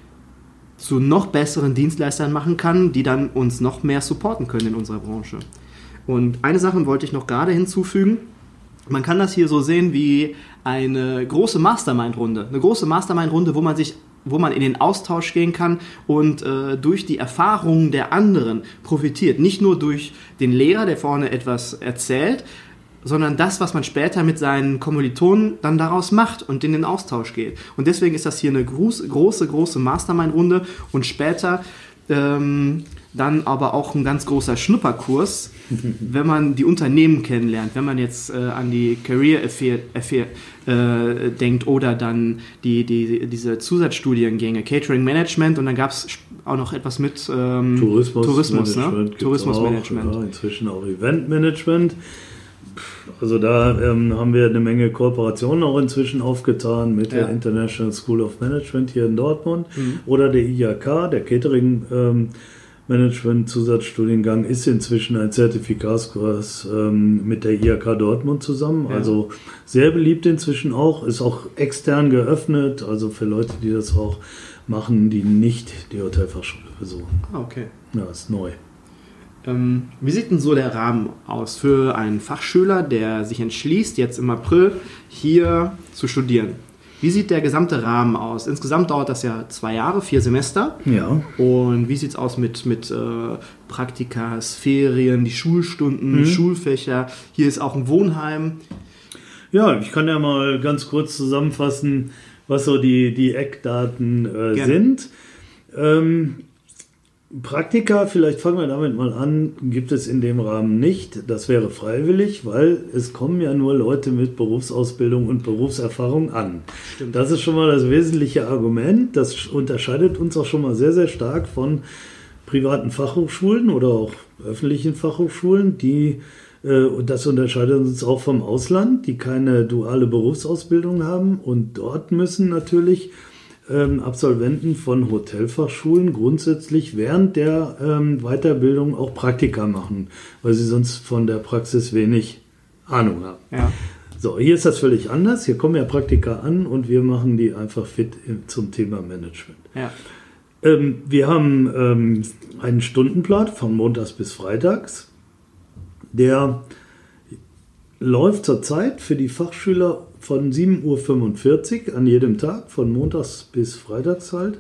zu noch besseren Dienstleistern machen kann, die dann uns noch mehr supporten können in unserer Branche. Und eine Sache wollte ich noch gerade hinzufügen. Man kann das hier so sehen wie eine große Mastermind-Runde. Eine große Mastermind-Runde, wo man sich wo man in den Austausch gehen kann und äh, durch die Erfahrungen der anderen profitiert. Nicht nur durch den Lehrer, der vorne etwas erzählt, sondern das, was man später mit seinen Kommilitonen dann daraus macht und in den Austausch geht. Und deswegen ist das hier eine große, große, große Mastermind-Runde und später ähm, dann aber auch ein ganz großer Schnupperkurs, <laughs> wenn man die Unternehmen kennenlernt, wenn man jetzt äh, an die Career Affair, Affair äh, denkt oder dann die, die, diese Zusatzstudiengänge, Catering Management und dann gab es auch noch etwas mit ähm, Tourismus, Tourismus, ne? Tourismusmanagement. Ja, inzwischen auch Eventmanagement. Also da ähm, haben wir eine Menge Kooperationen auch inzwischen aufgetan mit ja. der International School of Management hier in Dortmund mhm. oder der IAK, der Catering ähm, Management-Zusatzstudiengang ist inzwischen ein Zertifikatskurs ähm, mit der IHK Dortmund zusammen. Ja. Also sehr beliebt inzwischen auch, ist auch extern geöffnet, also für Leute, die das auch machen, die nicht die Hotelfachschule besuchen. Ah, okay. Ja, ist neu. Ähm, wie sieht denn so der Rahmen aus für einen Fachschüler, der sich entschließt, jetzt im April hier zu studieren? Wie sieht der gesamte Rahmen aus? Insgesamt dauert das ja zwei Jahre, vier Semester. Ja. Und wie sieht es aus mit, mit äh, Praktikas, Ferien, die Schulstunden, mhm. Schulfächer? Hier ist auch ein Wohnheim. Ja, ich kann ja mal ganz kurz zusammenfassen, was so die, die Eckdaten äh, sind. Ähm, Praktika, vielleicht fangen wir damit mal an, gibt es in dem Rahmen nicht. Das wäre freiwillig, weil es kommen ja nur Leute mit Berufsausbildung und Berufserfahrung an. Stimmt. Das ist schon mal das wesentliche Argument. Das unterscheidet uns auch schon mal sehr, sehr stark von privaten Fachhochschulen oder auch öffentlichen Fachhochschulen, die äh, und das unterscheidet uns auch vom Ausland, die keine duale Berufsausbildung haben und dort müssen natürlich ähm, Absolventen von Hotelfachschulen grundsätzlich während der ähm, Weiterbildung auch Praktika machen, weil sie sonst von der Praxis wenig Ahnung haben. Ja. So, hier ist das völlig anders. Hier kommen ja Praktika an und wir machen die einfach fit zum Thema Management. Ja. Ähm, wir haben ähm, einen Stundenplan von Montags bis Freitags, der läuft zurzeit für die Fachschüler von 7.45 Uhr an jedem Tag, von montags bis freitags halt.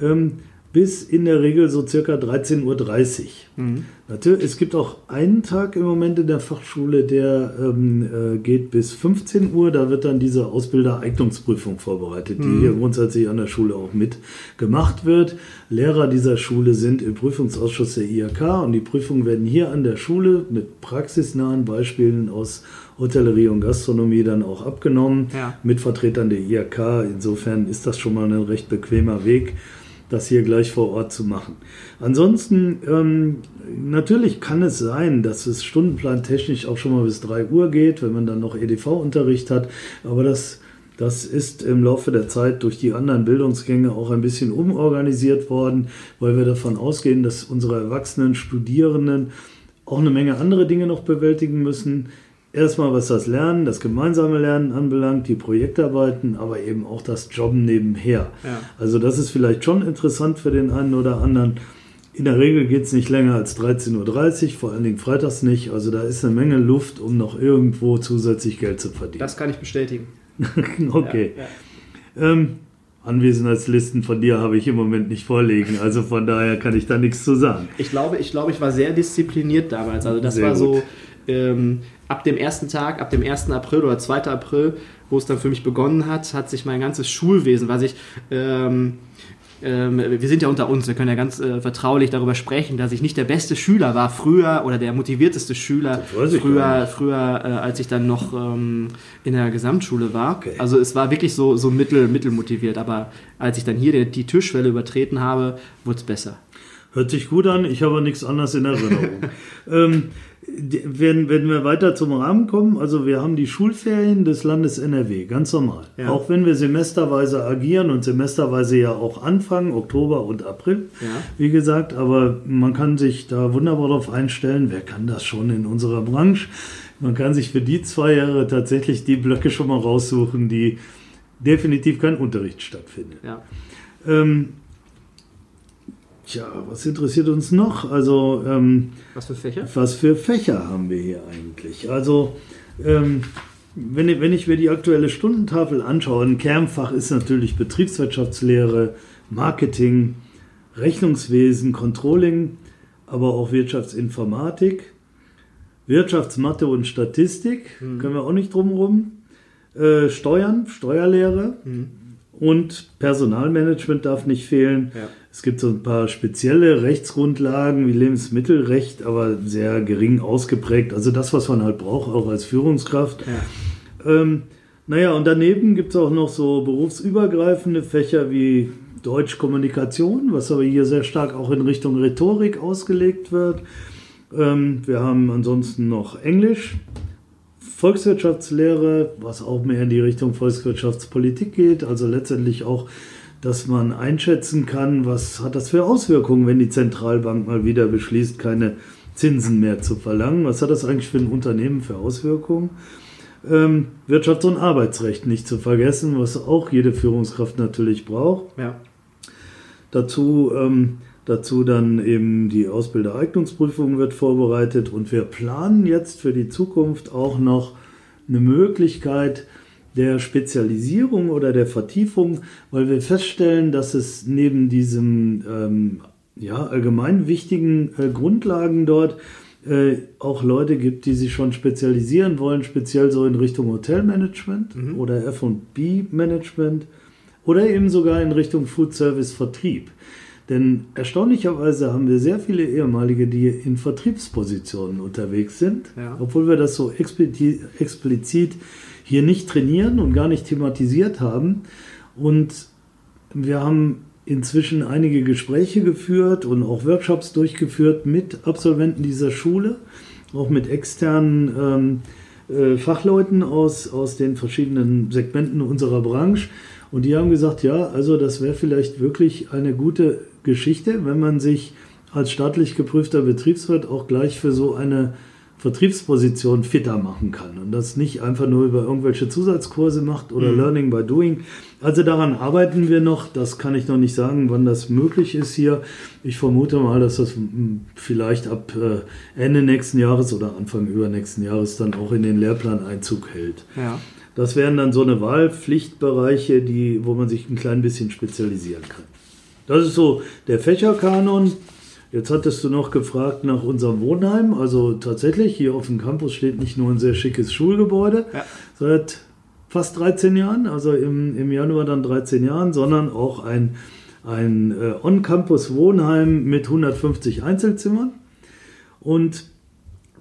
Ähm, bis in der Regel so circa 13.30 Uhr. Mhm. Natürlich, es gibt auch einen Tag im Moment in der Fachschule, der ähm, äh, geht bis 15 Uhr. Da wird dann diese Ausbildereignungsprüfung vorbereitet, die mhm. hier grundsätzlich an der Schule auch mit gemacht wird. Lehrer dieser Schule sind im Prüfungsausschuss der IHK und die Prüfungen werden hier an der Schule mit praxisnahen Beispielen aus Hotellerie und Gastronomie dann auch abgenommen ja. mit Vertretern der IHK. Insofern ist das schon mal ein recht bequemer Weg das hier gleich vor Ort zu machen. Ansonsten, ähm, natürlich kann es sein, dass es stundenplantechnisch auch schon mal bis 3 Uhr geht, wenn man dann noch EDV-Unterricht hat, aber das, das ist im Laufe der Zeit durch die anderen Bildungsgänge auch ein bisschen umorganisiert worden, weil wir davon ausgehen, dass unsere erwachsenen Studierenden auch eine Menge andere Dinge noch bewältigen müssen Erstmal was das Lernen, das gemeinsame Lernen anbelangt, die Projektarbeiten, aber eben auch das Jobben nebenher. Ja. Also das ist vielleicht schon interessant für den einen oder anderen. In der Regel geht es nicht länger als 13.30 Uhr, vor allen Dingen freitags nicht. Also da ist eine Menge Luft, um noch irgendwo zusätzlich Geld zu verdienen. Das kann ich bestätigen. <laughs> okay. Ja, ja. Ähm, Anwesenheitslisten von dir habe ich im Moment nicht vorlegen, also von daher kann ich da nichts zu sagen. Ich glaube, ich glaube, ich war sehr diszipliniert damals. Also das sehr war so, ähm, ab dem ersten Tag, ab dem 1. April oder 2. April, wo es dann für mich begonnen hat, hat sich mein ganzes Schulwesen, was ich, ähm, ähm, wir sind ja unter uns, wir können ja ganz äh, vertraulich darüber sprechen, dass ich nicht der beste Schüler war früher oder der motivierteste Schüler früher, früher äh, als ich dann noch ähm, in der Gesamtschule war. Okay. Also es war wirklich so, so mittel, mittelmotiviert, aber als ich dann hier die, die Türschwelle übertreten habe, wurde es besser. Hört sich gut an, ich habe nichts anderes in Erinnerung. <laughs> ähm, wenn, wenn wir weiter zum Rahmen kommen, also wir haben die Schulferien des Landes NRW, ganz normal. Ja. Auch wenn wir semesterweise agieren und semesterweise ja auch anfangen, Oktober und April, ja. wie gesagt, aber man kann sich da wunderbar darauf einstellen, wer kann das schon in unserer Branche? Man kann sich für die zwei Jahre tatsächlich die Blöcke schon mal raussuchen, die definitiv kein Unterricht stattfindet. Ja. Ähm, Tja, was interessiert uns noch? Also, ähm, was für Fächer? Was für Fächer haben wir hier eigentlich? Also, ähm, wenn, ich, wenn ich mir die aktuelle Stundentafel anschaue, ein Kernfach ist natürlich Betriebswirtschaftslehre, Marketing, Rechnungswesen, Controlling, aber auch Wirtschaftsinformatik, Wirtschaftsmathe und Statistik, mhm. können wir auch nicht drumherum. Äh, Steuern, Steuerlehre mhm. und Personalmanagement darf nicht fehlen. Ja. Es gibt so ein paar spezielle Rechtsgrundlagen wie Lebensmittelrecht, aber sehr gering ausgeprägt. Also das, was man halt braucht, auch als Führungskraft. Ja. Ähm, naja, und daneben gibt es auch noch so berufsübergreifende Fächer wie Deutschkommunikation, was aber hier sehr stark auch in Richtung Rhetorik ausgelegt wird. Ähm, wir haben ansonsten noch Englisch, Volkswirtschaftslehre, was auch mehr in die Richtung Volkswirtschaftspolitik geht, also letztendlich auch dass man einschätzen kann, was hat das für Auswirkungen, wenn die Zentralbank mal wieder beschließt, keine Zinsen mehr zu verlangen. Was hat das eigentlich für ein Unternehmen für Auswirkungen? Ähm, Wirtschafts- und Arbeitsrecht nicht zu vergessen, was auch jede Führungskraft natürlich braucht. Ja. Dazu, ähm, dazu dann eben die Ausbildereignungsprüfung wird vorbereitet und wir planen jetzt für die Zukunft auch noch eine Möglichkeit, der Spezialisierung oder der Vertiefung, weil wir feststellen, dass es neben diesen ähm, ja, allgemein wichtigen äh, Grundlagen dort äh, auch Leute gibt, die sich schon spezialisieren wollen, speziell so in Richtung Hotelmanagement mhm. oder FB-Management oder eben sogar in Richtung Food Service Vertrieb. Denn erstaunlicherweise haben wir sehr viele ehemalige, die in Vertriebspositionen unterwegs sind, ja. obwohl wir das so explizit, explizit hier nicht trainieren und gar nicht thematisiert haben. Und wir haben inzwischen einige Gespräche geführt und auch Workshops durchgeführt mit Absolventen dieser Schule, auch mit externen ähm, äh, Fachleuten aus, aus den verschiedenen Segmenten unserer Branche. Und die haben gesagt, ja, also das wäre vielleicht wirklich eine gute Geschichte, wenn man sich als staatlich geprüfter Betriebswirt auch gleich für so eine Vertriebsposition fitter machen kann und das nicht einfach nur über irgendwelche Zusatzkurse macht oder mhm. Learning by Doing. Also daran arbeiten wir noch. Das kann ich noch nicht sagen, wann das möglich ist hier. Ich vermute mal, dass das hm, vielleicht ab äh, Ende nächsten Jahres oder Anfang übernächsten Jahres dann auch in den Lehrplan Einzug hält. Ja. Das wären dann so eine Wahlpflichtbereiche, die, wo man sich ein klein bisschen spezialisieren kann. Das ist so der Fächerkanon. Jetzt hattest du noch gefragt nach unserem Wohnheim. Also tatsächlich, hier auf dem Campus steht nicht nur ein sehr schickes Schulgebäude ja. seit fast 13 Jahren, also im, im Januar dann 13 Jahren, sondern auch ein, ein äh, On-Campus-Wohnheim mit 150 Einzelzimmern. Und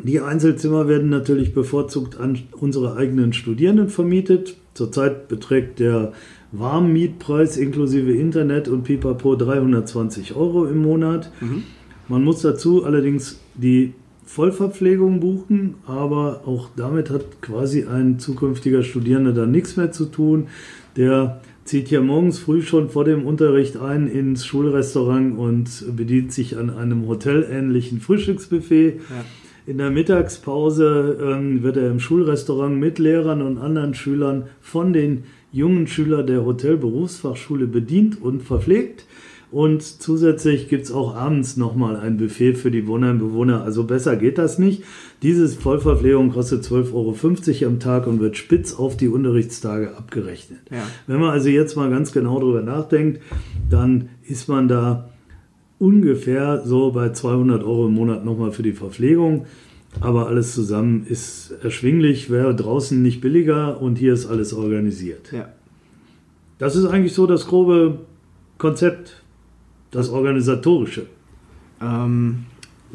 die Einzelzimmer werden natürlich bevorzugt an unsere eigenen Studierenden vermietet. Zurzeit beträgt der Warmmietpreis inklusive Internet und Pipapo 320 Euro im Monat. Mhm. Man muss dazu allerdings die Vollverpflegung buchen, aber auch damit hat quasi ein zukünftiger Studierender dann nichts mehr zu tun. Der zieht ja morgens früh schon vor dem Unterricht ein ins Schulrestaurant und bedient sich an einem hotelähnlichen Frühstücksbuffet. Ja. In der Mittagspause ähm, wird er im Schulrestaurant mit Lehrern und anderen Schülern von den jungen Schülern der Hotelberufsfachschule bedient und verpflegt. Und zusätzlich gibt es auch abends nochmal ein Buffet für die Wohnheimbewohner. Also besser geht das nicht. Diese Vollverpflegung kostet 12,50 Euro am Tag und wird spitz auf die Unterrichtstage abgerechnet. Ja. Wenn man also jetzt mal ganz genau darüber nachdenkt, dann ist man da ungefähr so bei 200 Euro im Monat nochmal für die Verpflegung. Aber alles zusammen ist erschwinglich, wäre draußen nicht billiger und hier ist alles organisiert. Ja. Das ist eigentlich so das grobe Konzept das Organisatorische? Ähm,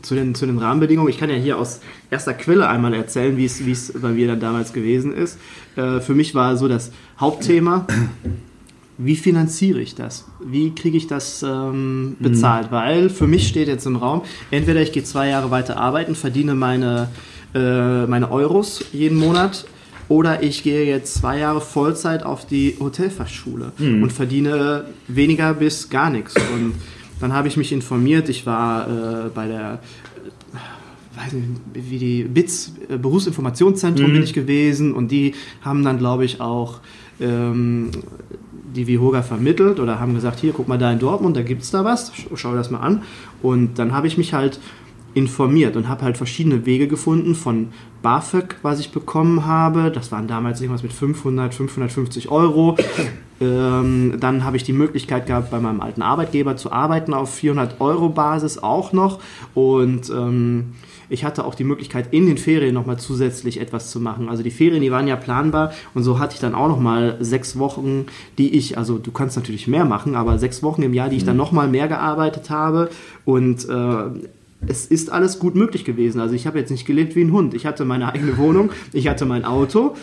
zu, den, zu den Rahmenbedingungen. Ich kann ja hier aus erster Quelle einmal erzählen, wie es bei mir dann damals gewesen ist. Äh, für mich war so das Hauptthema, wie finanziere ich das? Wie kriege ich das ähm, bezahlt? Mhm. Weil für mich steht jetzt im Raum, entweder ich gehe zwei Jahre weiter arbeiten, verdiene meine, äh, meine Euros jeden Monat oder ich gehe jetzt zwei Jahre Vollzeit auf die Hotelfachschule mhm. und verdiene weniger bis gar nichts. Und dann habe ich mich informiert. Ich war äh, bei der äh, weiß nicht, wie die BITS äh, Berufsinformationszentrum mhm. bin ich gewesen und die haben dann, glaube ich, auch ähm, die Vihoga vermittelt oder haben gesagt, hier, guck mal da in Dortmund, da gibt es da was, schau das mal an. Und dann habe ich mich halt informiert und habe halt verschiedene Wege gefunden von BAföG, was ich bekommen habe. Das waren damals irgendwas mit 500, 550 Euro. Ähm, dann habe ich die Möglichkeit gehabt, bei meinem alten Arbeitgeber zu arbeiten auf 400 Euro Basis auch noch. Und ähm, ich hatte auch die Möglichkeit, in den Ferien nochmal zusätzlich etwas zu machen. Also die Ferien, die waren ja planbar und so hatte ich dann auch nochmal sechs Wochen, die ich, also du kannst natürlich mehr machen, aber sechs Wochen im Jahr, die ich dann mhm. nochmal mehr gearbeitet habe. Und äh, es ist alles gut möglich gewesen. Also ich habe jetzt nicht gelebt wie ein Hund. Ich hatte meine eigene Wohnung, ich hatte mein Auto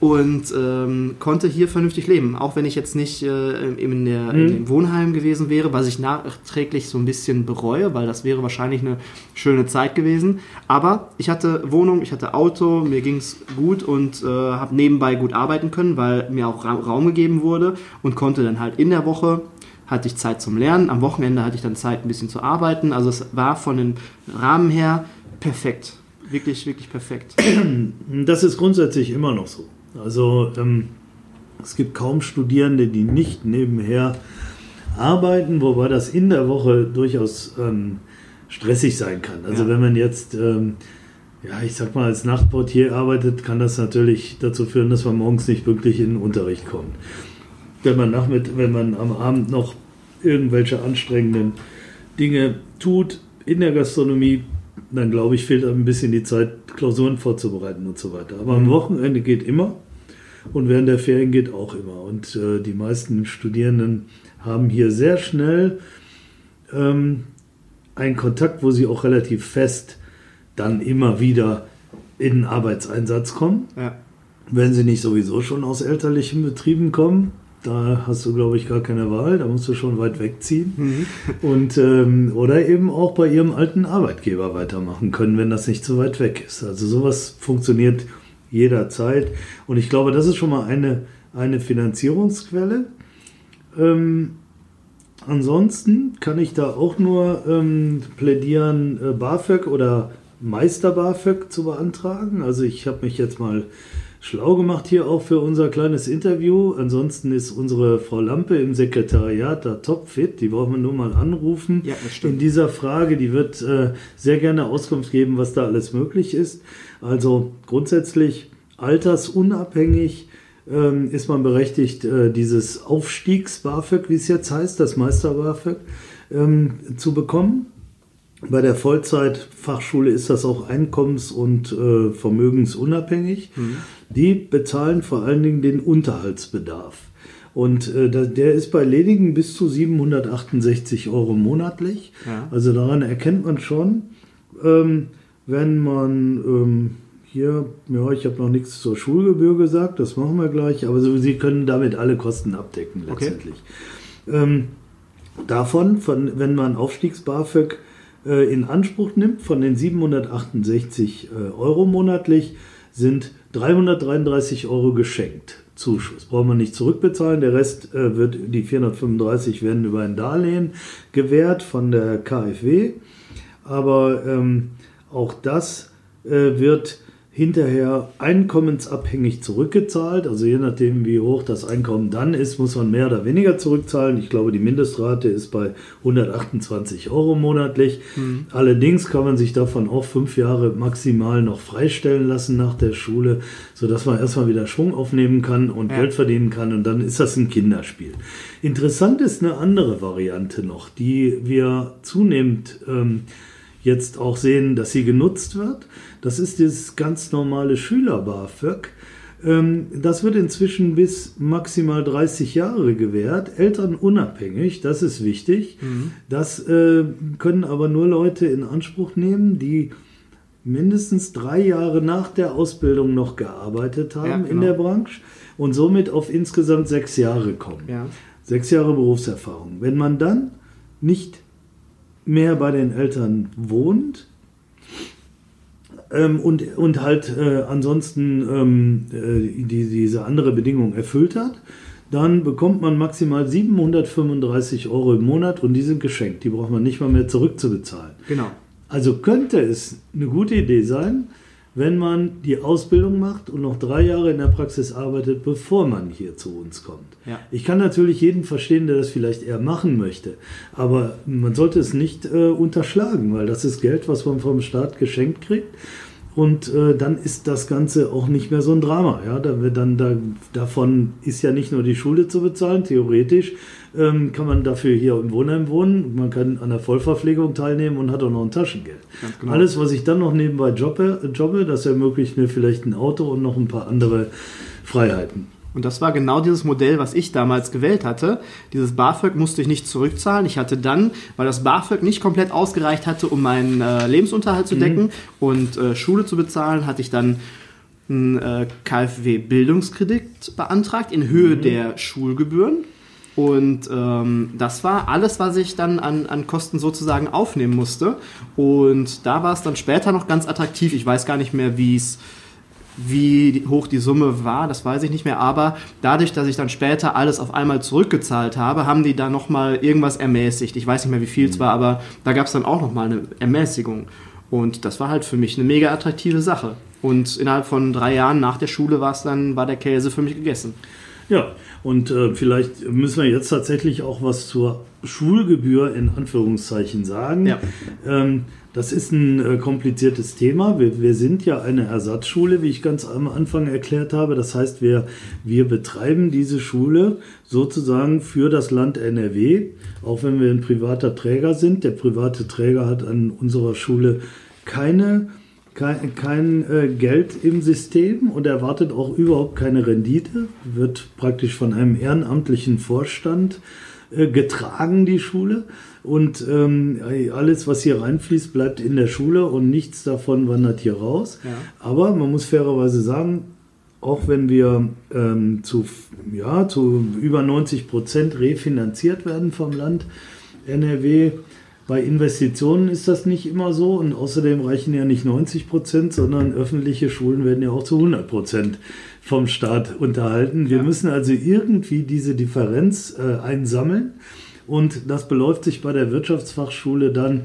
und ähm, konnte hier vernünftig leben. Auch wenn ich jetzt nicht äh, in, der, mhm. in dem Wohnheim gewesen wäre, was ich nachträglich so ein bisschen bereue, weil das wäre wahrscheinlich eine schöne Zeit gewesen. Aber ich hatte Wohnung, ich hatte Auto, mir ging es gut und äh, habe nebenbei gut arbeiten können, weil mir auch Raum gegeben wurde und konnte dann halt in der Woche hatte ich Zeit zum Lernen. Am Wochenende hatte ich dann Zeit, ein bisschen zu arbeiten. Also es war von den Rahmen her perfekt. Wirklich, wirklich perfekt. <clears throat> Das ist grundsätzlich immer noch so. Also ähm, es gibt kaum Studierende, die nicht nebenher arbeiten, wobei das in der Woche durchaus ähm, stressig sein kann. Also ja. wenn man jetzt, ähm, ja, ich sag mal, als Nachtportier arbeitet, kann das natürlich dazu führen, dass man morgens nicht wirklich in den Unterricht kommt wenn man, nachmit wenn man am Abend noch irgendwelche anstrengenden Dinge tut in der Gastronomie, dann glaube ich, fehlt ein bisschen die Zeit, Klausuren vorzubereiten und so weiter. Aber am mhm. Wochenende geht immer und während der Ferien geht auch immer. Und äh, die meisten Studierenden haben hier sehr schnell ähm, einen Kontakt, wo sie auch relativ fest dann immer wieder in den Arbeitseinsatz kommen. Ja. Wenn sie nicht sowieso schon aus elterlichen Betrieben kommen, da hast du, glaube ich, gar keine Wahl. Da musst du schon weit wegziehen. Mhm. <laughs> Und, ähm, oder eben auch bei ihrem alten Arbeitgeber weitermachen können, wenn das nicht zu weit weg ist. Also sowas funktioniert jederzeit. Und ich glaube, das ist schon mal eine, eine Finanzierungsquelle. Ähm, ansonsten kann ich da auch nur ähm, plädieren, äh, BAföG oder Meister BAföG zu beantragen. Also ich habe mich jetzt mal schlau gemacht hier auch für unser kleines Interview. Ansonsten ist unsere Frau Lampe im Sekretariat da topfit. Die brauchen wir nur mal anrufen. Ja, das stimmt. In dieser Frage, die wird äh, sehr gerne Auskunft geben, was da alles möglich ist. Also grundsätzlich altersunabhängig ähm, ist man berechtigt, äh, dieses Aufstiegs-BAföG, wie es jetzt heißt, das Meister-BAföG, ähm, zu bekommen. Bei der Vollzeitfachschule ist das auch einkommens- und äh, vermögensunabhängig. Mhm. Die bezahlen vor allen Dingen den Unterhaltsbedarf. Und äh, der ist bei ledigen bis zu 768 Euro monatlich. Ja. Also daran erkennt man schon, ähm, wenn man ähm, hier, ja, ich habe noch nichts zur Schulgebühr gesagt, das machen wir gleich, aber so, Sie können damit alle Kosten abdecken letztendlich. Okay. Ähm, davon, von, wenn man Aufstiegs-BAföG äh, in Anspruch nimmt, von den 768 äh, Euro monatlich, sind 333 Euro geschenkt. Zuschuss. Braucht man nicht zurückbezahlen. Der Rest äh, wird, die 435 werden über ein Darlehen gewährt von der KfW. Aber ähm, auch das äh, wird hinterher einkommensabhängig zurückgezahlt. Also je nachdem, wie hoch das Einkommen dann ist, muss man mehr oder weniger zurückzahlen. Ich glaube, die Mindestrate ist bei 128 Euro monatlich. Mhm. Allerdings kann man sich davon auch fünf Jahre maximal noch freistellen lassen nach der Schule, sodass man erstmal wieder Schwung aufnehmen kann und ja. Geld verdienen kann. Und dann ist das ein Kinderspiel. Interessant ist eine andere Variante noch, die wir zunehmend ähm, jetzt auch sehen, dass sie genutzt wird. Das ist das ganz normale Schüler-BAföG. Ähm, das wird inzwischen bis maximal 30 Jahre gewährt, elternunabhängig, das ist wichtig. Mhm. Das äh, können aber nur Leute in Anspruch nehmen, die mindestens drei Jahre nach der Ausbildung noch gearbeitet haben ja, genau. in der Branche und somit auf insgesamt sechs Jahre kommen. Ja. Sechs Jahre Berufserfahrung. Wenn man dann nicht mehr bei den Eltern wohnt ähm, und, und halt äh, ansonsten ähm, äh, die, diese andere Bedingung erfüllt hat, dann bekommt man maximal 735 Euro im Monat und die sind geschenkt. Die braucht man nicht mal mehr zurückzubezahlen. Genau. Also könnte es eine gute Idee sein, wenn man die Ausbildung macht und noch drei Jahre in der Praxis arbeitet, bevor man hier zu uns kommt. Ja. Ich kann natürlich jeden verstehen, der das vielleicht eher machen möchte, aber man sollte es nicht äh, unterschlagen, weil das ist Geld, was man vom Staat geschenkt kriegt. Und äh, dann ist das Ganze auch nicht mehr so ein Drama. Ja? Da, dann, da, davon ist ja nicht nur die Schule zu bezahlen, theoretisch ähm, kann man dafür hier im Wohnheim wohnen, man kann an der Vollverpflegung teilnehmen und hat auch noch ein Taschengeld. Genau. Alles, was ich dann noch nebenbei jobbe, jobbe, das ermöglicht mir vielleicht ein Auto und noch ein paar andere Freiheiten. Und das war genau dieses Modell, was ich damals gewählt hatte. Dieses BAföG musste ich nicht zurückzahlen. Ich hatte dann, weil das BAföG nicht komplett ausgereicht hatte, um meinen äh, Lebensunterhalt zu mhm. decken mhm. und äh, Schule zu bezahlen, hatte ich dann einen äh, KfW-Bildungskredit beantragt in Höhe mhm. der Schulgebühren. Und ähm, das war alles, was ich dann an, an Kosten sozusagen aufnehmen musste. Und da war es dann später noch ganz attraktiv. Ich weiß gar nicht mehr, wie es wie hoch die Summe war, das weiß ich nicht mehr, aber dadurch, dass ich dann später alles auf einmal zurückgezahlt habe, haben die da nochmal irgendwas ermäßigt. Ich weiß nicht mehr, wie viel es war, aber da gab es dann auch nochmal eine Ermäßigung. Und das war halt für mich eine mega attraktive Sache. Und innerhalb von drei Jahren nach der Schule war es dann, war der Käse für mich gegessen. Ja, und äh, vielleicht müssen wir jetzt tatsächlich auch was zur Schulgebühr in Anführungszeichen sagen. Ja. Ähm, das ist ein äh, kompliziertes Thema. Wir, wir, sind ja eine Ersatzschule, wie ich ganz am Anfang erklärt habe. Das heißt, wir, wir betreiben diese Schule sozusagen für das Land NRW, auch wenn wir ein privater Träger sind. Der private Träger hat an unserer Schule keine kein, kein äh, Geld im System und erwartet auch überhaupt keine Rendite, wird praktisch von einem ehrenamtlichen Vorstand äh, getragen, die Schule. Und ähm, alles, was hier reinfließt, bleibt in der Schule und nichts davon wandert hier raus. Ja. Aber man muss fairerweise sagen, auch wenn wir ähm, zu, ja, zu über 90 Prozent refinanziert werden vom Land NRW, bei Investitionen ist das nicht immer so und außerdem reichen ja nicht 90 Prozent, sondern öffentliche Schulen werden ja auch zu 100 Prozent vom Staat unterhalten. Wir ja. müssen also irgendwie diese Differenz äh, einsammeln und das beläuft sich bei der Wirtschaftsfachschule dann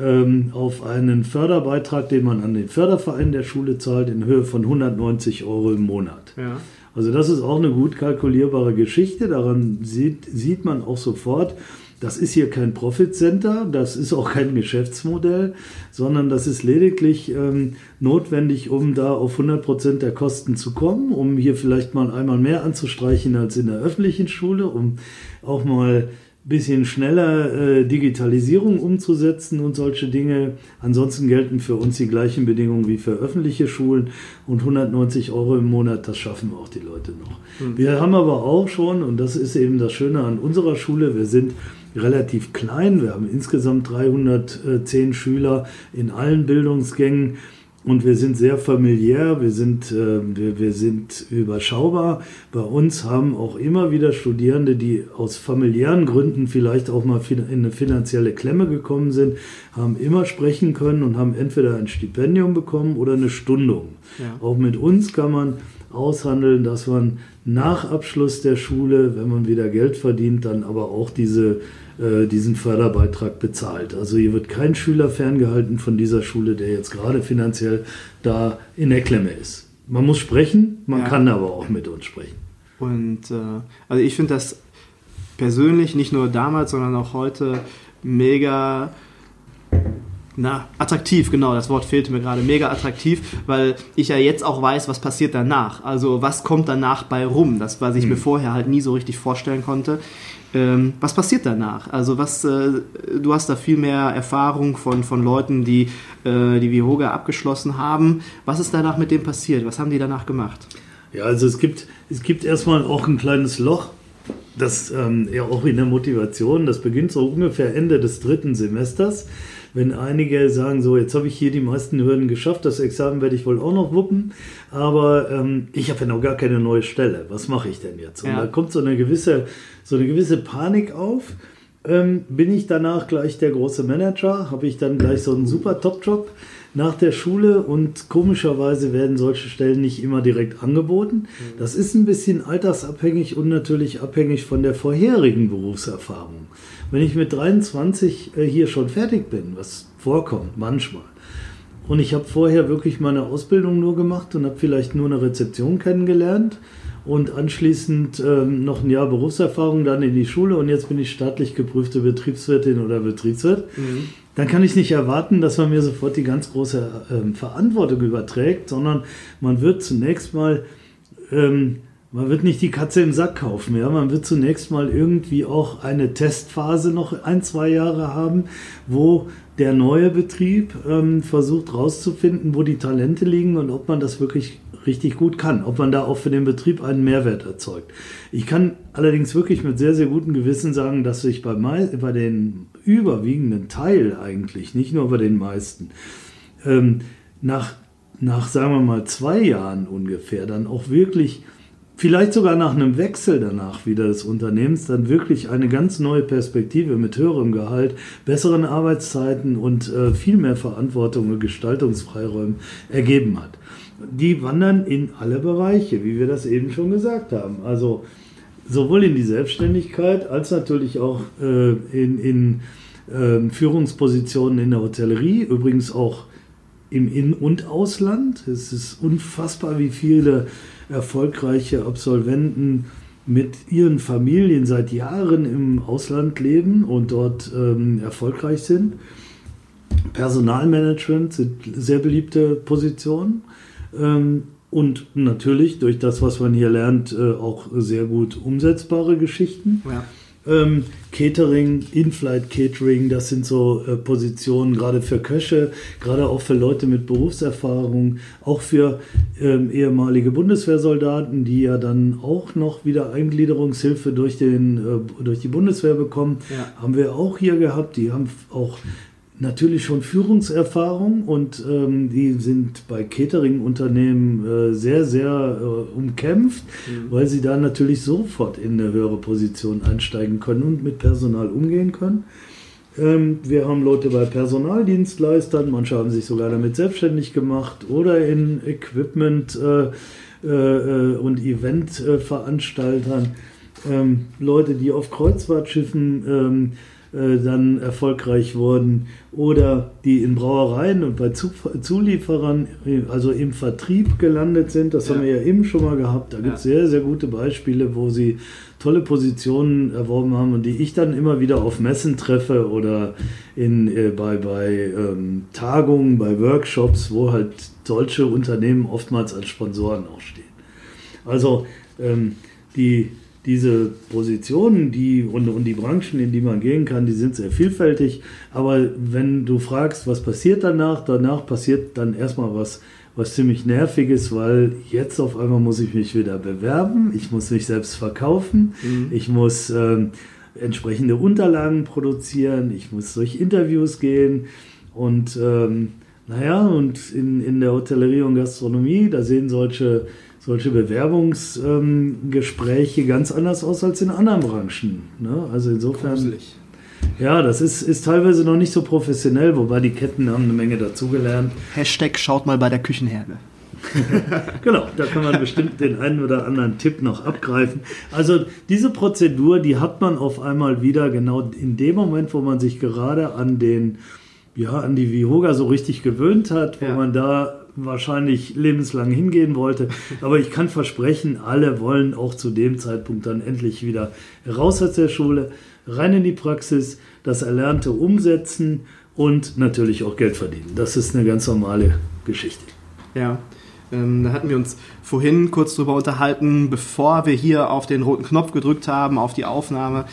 ähm, auf einen Förderbeitrag, den man an den Förderverein der Schule zahlt, in Höhe von 190 Euro im Monat. Ja. Also das ist auch eine gut kalkulierbare Geschichte. Daran sieht, sieht man auch sofort, das ist hier kein Profit Center, das ist auch kein Geschäftsmodell, sondern das ist lediglich ähm, notwendig, um da auf 100 Prozent der Kosten zu kommen, um hier vielleicht mal einmal mehr anzustreichen als in der öffentlichen Schule, um auch mal bisschen schneller äh, Digitalisierung umzusetzen und solche Dinge. Ansonsten gelten für uns die gleichen Bedingungen wie für öffentliche Schulen und 190 Euro im Monat, das schaffen auch die Leute noch. Mhm. Wir haben aber auch schon, und das ist eben das Schöne an unserer Schule, wir sind relativ klein, wir haben insgesamt 310 Schüler in allen Bildungsgängen und wir sind sehr familiär, wir sind, äh, wir, wir sind überschaubar. Bei uns haben auch immer wieder Studierende, die aus familiären Gründen vielleicht auch mal in eine finanzielle Klemme gekommen sind, haben immer sprechen können und haben entweder ein Stipendium bekommen oder eine Stundung. Ja. Auch mit uns kann man aushandeln, dass man nach Abschluss der Schule, wenn man wieder Geld verdient, dann aber auch diese diesen Förderbeitrag bezahlt. Also hier wird kein Schüler ferngehalten von dieser Schule, der jetzt gerade finanziell da in der Klemme ist. Man muss sprechen, man ja. kann aber auch mit uns sprechen. Und äh, also ich finde das persönlich nicht nur damals, sondern auch heute mega na, attraktiv, genau, das Wort fehlte mir gerade. Mega attraktiv, weil ich ja jetzt auch weiß, was passiert danach. Also was kommt danach bei rum, das, was ich mhm. mir vorher halt nie so richtig vorstellen konnte. Ähm, was passiert danach? Also was, äh, du hast da viel mehr Erfahrung von, von Leuten, die äh, die Vihoga abgeschlossen haben. Was ist danach mit dem passiert? Was haben die danach gemacht? Ja, also es gibt, es gibt erstmal auch ein kleines Loch, das ähm, ja auch in der Motivation, das beginnt so ungefähr Ende des dritten Semesters wenn einige sagen, so, jetzt habe ich hier die meisten Hürden geschafft, das Examen werde ich wohl auch noch wuppen, aber ähm, ich habe ja noch gar keine neue Stelle. Was mache ich denn jetzt? Und ja. da kommt so eine gewisse, so eine gewisse Panik auf. Ähm, bin ich danach gleich der große Manager? Habe ich dann gleich so einen super Top-Job? Nach der Schule und komischerweise werden solche Stellen nicht immer direkt angeboten. Mhm. Das ist ein bisschen altersabhängig und natürlich abhängig von der vorherigen Berufserfahrung. Wenn ich mit 23 äh, hier schon fertig bin, was vorkommt manchmal, und ich habe vorher wirklich meine Ausbildung nur gemacht und habe vielleicht nur eine Rezeption kennengelernt und anschließend ähm, noch ein Jahr Berufserfahrung, dann in die Schule und jetzt bin ich staatlich geprüfte Betriebswirtin oder Betriebswirt, mhm. Dann kann ich nicht erwarten, dass man mir sofort die ganz große ähm, Verantwortung überträgt, sondern man wird zunächst mal ähm, man wird nicht die Katze im Sack kaufen, ja. Man wird zunächst mal irgendwie auch eine Testphase noch ein, zwei Jahre haben, wo der neue Betrieb ähm, versucht rauszufinden, wo die Talente liegen und ob man das wirklich richtig gut kann, ob man da auch für den Betrieb einen Mehrwert erzeugt. Ich kann allerdings wirklich mit sehr, sehr gutem Gewissen sagen, dass ich bei, bei den überwiegenden Teil eigentlich, nicht nur bei den meisten, ähm, nach, nach, sagen wir mal, zwei Jahren ungefähr dann auch wirklich vielleicht sogar nach einem Wechsel danach wieder des Unternehmens dann wirklich eine ganz neue Perspektive mit höherem Gehalt, besseren Arbeitszeiten und äh, viel mehr Verantwortung und Gestaltungsfreiräumen ergeben hat. Die wandern in alle Bereiche, wie wir das eben schon gesagt haben. Also sowohl in die Selbstständigkeit als natürlich auch äh, in, in äh, Führungspositionen in der Hotellerie, übrigens auch im In- und Ausland. Es ist unfassbar, wie viele erfolgreiche Absolventen mit ihren Familien seit Jahren im Ausland leben und dort ähm, erfolgreich sind. Personalmanagement sind sehr beliebte Positionen. Ähm, und natürlich durch das, was man hier lernt, äh, auch sehr gut umsetzbare Geschichten. Ja. Ähm, Catering, In-Flight Catering, das sind so äh, Positionen gerade für Köche, gerade auch für Leute mit Berufserfahrung, auch für ähm, ehemalige Bundeswehrsoldaten, die ja dann auch noch wieder Eingliederungshilfe durch, den, äh, durch die Bundeswehr bekommen, ja. haben wir auch hier gehabt. Die haben auch natürlich schon Führungserfahrung und ähm, die sind bei Catering-Unternehmen äh, sehr, sehr äh, umkämpft, mhm. weil sie da natürlich sofort in eine höhere Position einsteigen können und mit Personal umgehen können. Ähm, wir haben Leute bei Personaldienstleistern, manche haben sich sogar damit selbstständig gemacht oder in Equipment- äh, äh und Eventveranstaltern. ähm, Leute, die auf Kreuzfahrtschiffen ähm, äh, dann erfolgreich wurden oder die in Brauereien und bei Zulieferern, also im Vertrieb gelandet sind. Das ja. haben wir ja eben schon mal gehabt. Da gibt es sehr, sehr gute Beispiele, wo sie tolle Positionen erworben haben und die ich dann immer wieder auf Messen treffe oder in, äh, bei, bei ähm, Tagungen, bei Workshops, wo halt solche Unternehmen oftmals als Sponsoren auch stehen. Also ähm, die, diese Positionen die, und, und die Branchen, in die man gehen kann, die sind sehr vielfältig. Aber wenn du fragst, was passiert danach, danach passiert dann erstmal was, was ziemlich nervig ist, weil jetzt auf einmal muss ich mich wieder bewerben, ich muss mich selbst verkaufen, mhm. ich muss ähm, entsprechende Unterlagen produzieren, ich muss durch Interviews gehen und ähm, naja, und in, in der Hotellerie und Gastronomie, da sehen solche solche Bewerbungsgespräche ähm, ganz anders aus als in anderen Branchen. Ne? Also insofern. Gruselig. Ja, das ist, ist teilweise noch nicht so professionell, wobei die Ketten haben eine Menge dazugelernt. Hashtag schaut mal bei der Küchenherde. <laughs> genau, da kann man bestimmt den einen oder anderen Tipp noch abgreifen. Also diese Prozedur, die hat man auf einmal wieder genau in dem Moment, wo man sich gerade an den, ja, an die Vihoga so richtig gewöhnt hat, wo ja. man da wahrscheinlich lebenslang hingehen wollte. <laughs> Aber ich kann versprechen, alle wollen auch zu dem Zeitpunkt dann endlich wieder raus aus der Schule, rein in die Praxis, das Erlernte umsetzen und natürlich auch Geld verdienen. Das ist eine ganz normale Geschichte. Ja. Ähm, da hatten wir uns vorhin kurz drüber unterhalten, bevor wir hier auf den roten Knopf gedrückt haben, auf die Aufnahme.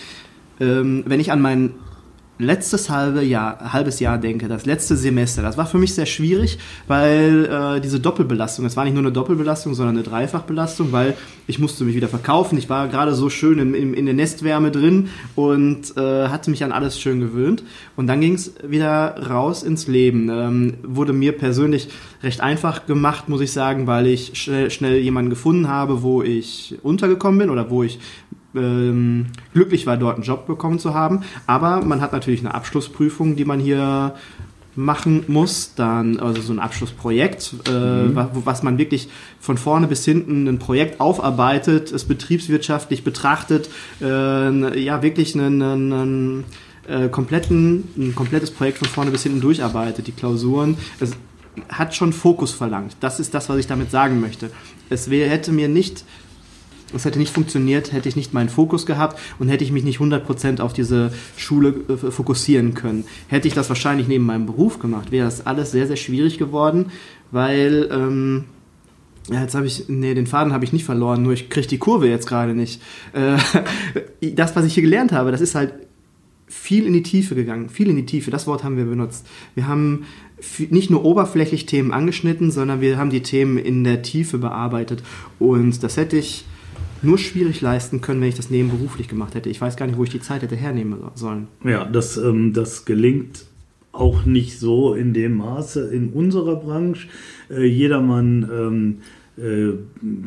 Ähm, wenn ich an meinen letztes halbe Jahr, halbes Jahr denke, das letzte Semester, das war für mich sehr schwierig, weil äh, diese Doppelbelastung, es war nicht nur eine Doppelbelastung, sondern eine Dreifachbelastung, weil ich musste mich wieder verkaufen. Ich war gerade so schön in, in, in der Nestwärme drin und äh, hatte mich an alles schön gewöhnt. Und dann ging es wieder raus ins Leben. Ähm, wurde mir persönlich recht einfach gemacht, muss ich sagen, weil ich schnell, schnell jemanden gefunden habe, wo ich untergekommen bin oder wo ich ähm, glücklich war, dort einen Job bekommen zu haben. Aber man hat natürlich eine Abschlussprüfung, die man hier machen muss, dann also so ein Abschlussprojekt, äh, mhm. was man wirklich von vorne bis hinten ein Projekt aufarbeitet, es betriebswirtschaftlich betrachtet, äh, ja wirklich einen, einen äh, kompletten, ein komplettes Projekt von vorne bis hinten durcharbeitet, die Klausuren. Es hat schon Fokus verlangt. Das ist das, was ich damit sagen möchte. Es hätte mir nicht es hätte nicht funktioniert, hätte ich nicht meinen Fokus gehabt und hätte ich mich nicht 100% auf diese Schule äh, fokussieren können. Hätte ich das wahrscheinlich neben meinem Beruf gemacht, wäre das alles sehr, sehr schwierig geworden, weil, ähm, ja, jetzt habe ich, nee, den Faden habe ich nicht verloren, nur ich kriege die Kurve jetzt gerade nicht. Äh, <laughs> das, was ich hier gelernt habe, das ist halt viel in die Tiefe gegangen, viel in die Tiefe, das Wort haben wir benutzt. Wir haben nicht nur oberflächlich Themen angeschnitten, sondern wir haben die Themen in der Tiefe bearbeitet und das hätte ich nur schwierig leisten können, wenn ich das nebenberuflich gemacht hätte. Ich weiß gar nicht, wo ich die Zeit hätte hernehmen sollen. Ja, das, ähm, das gelingt auch nicht so in dem Maße in unserer Branche. Äh, jedermann ähm, äh,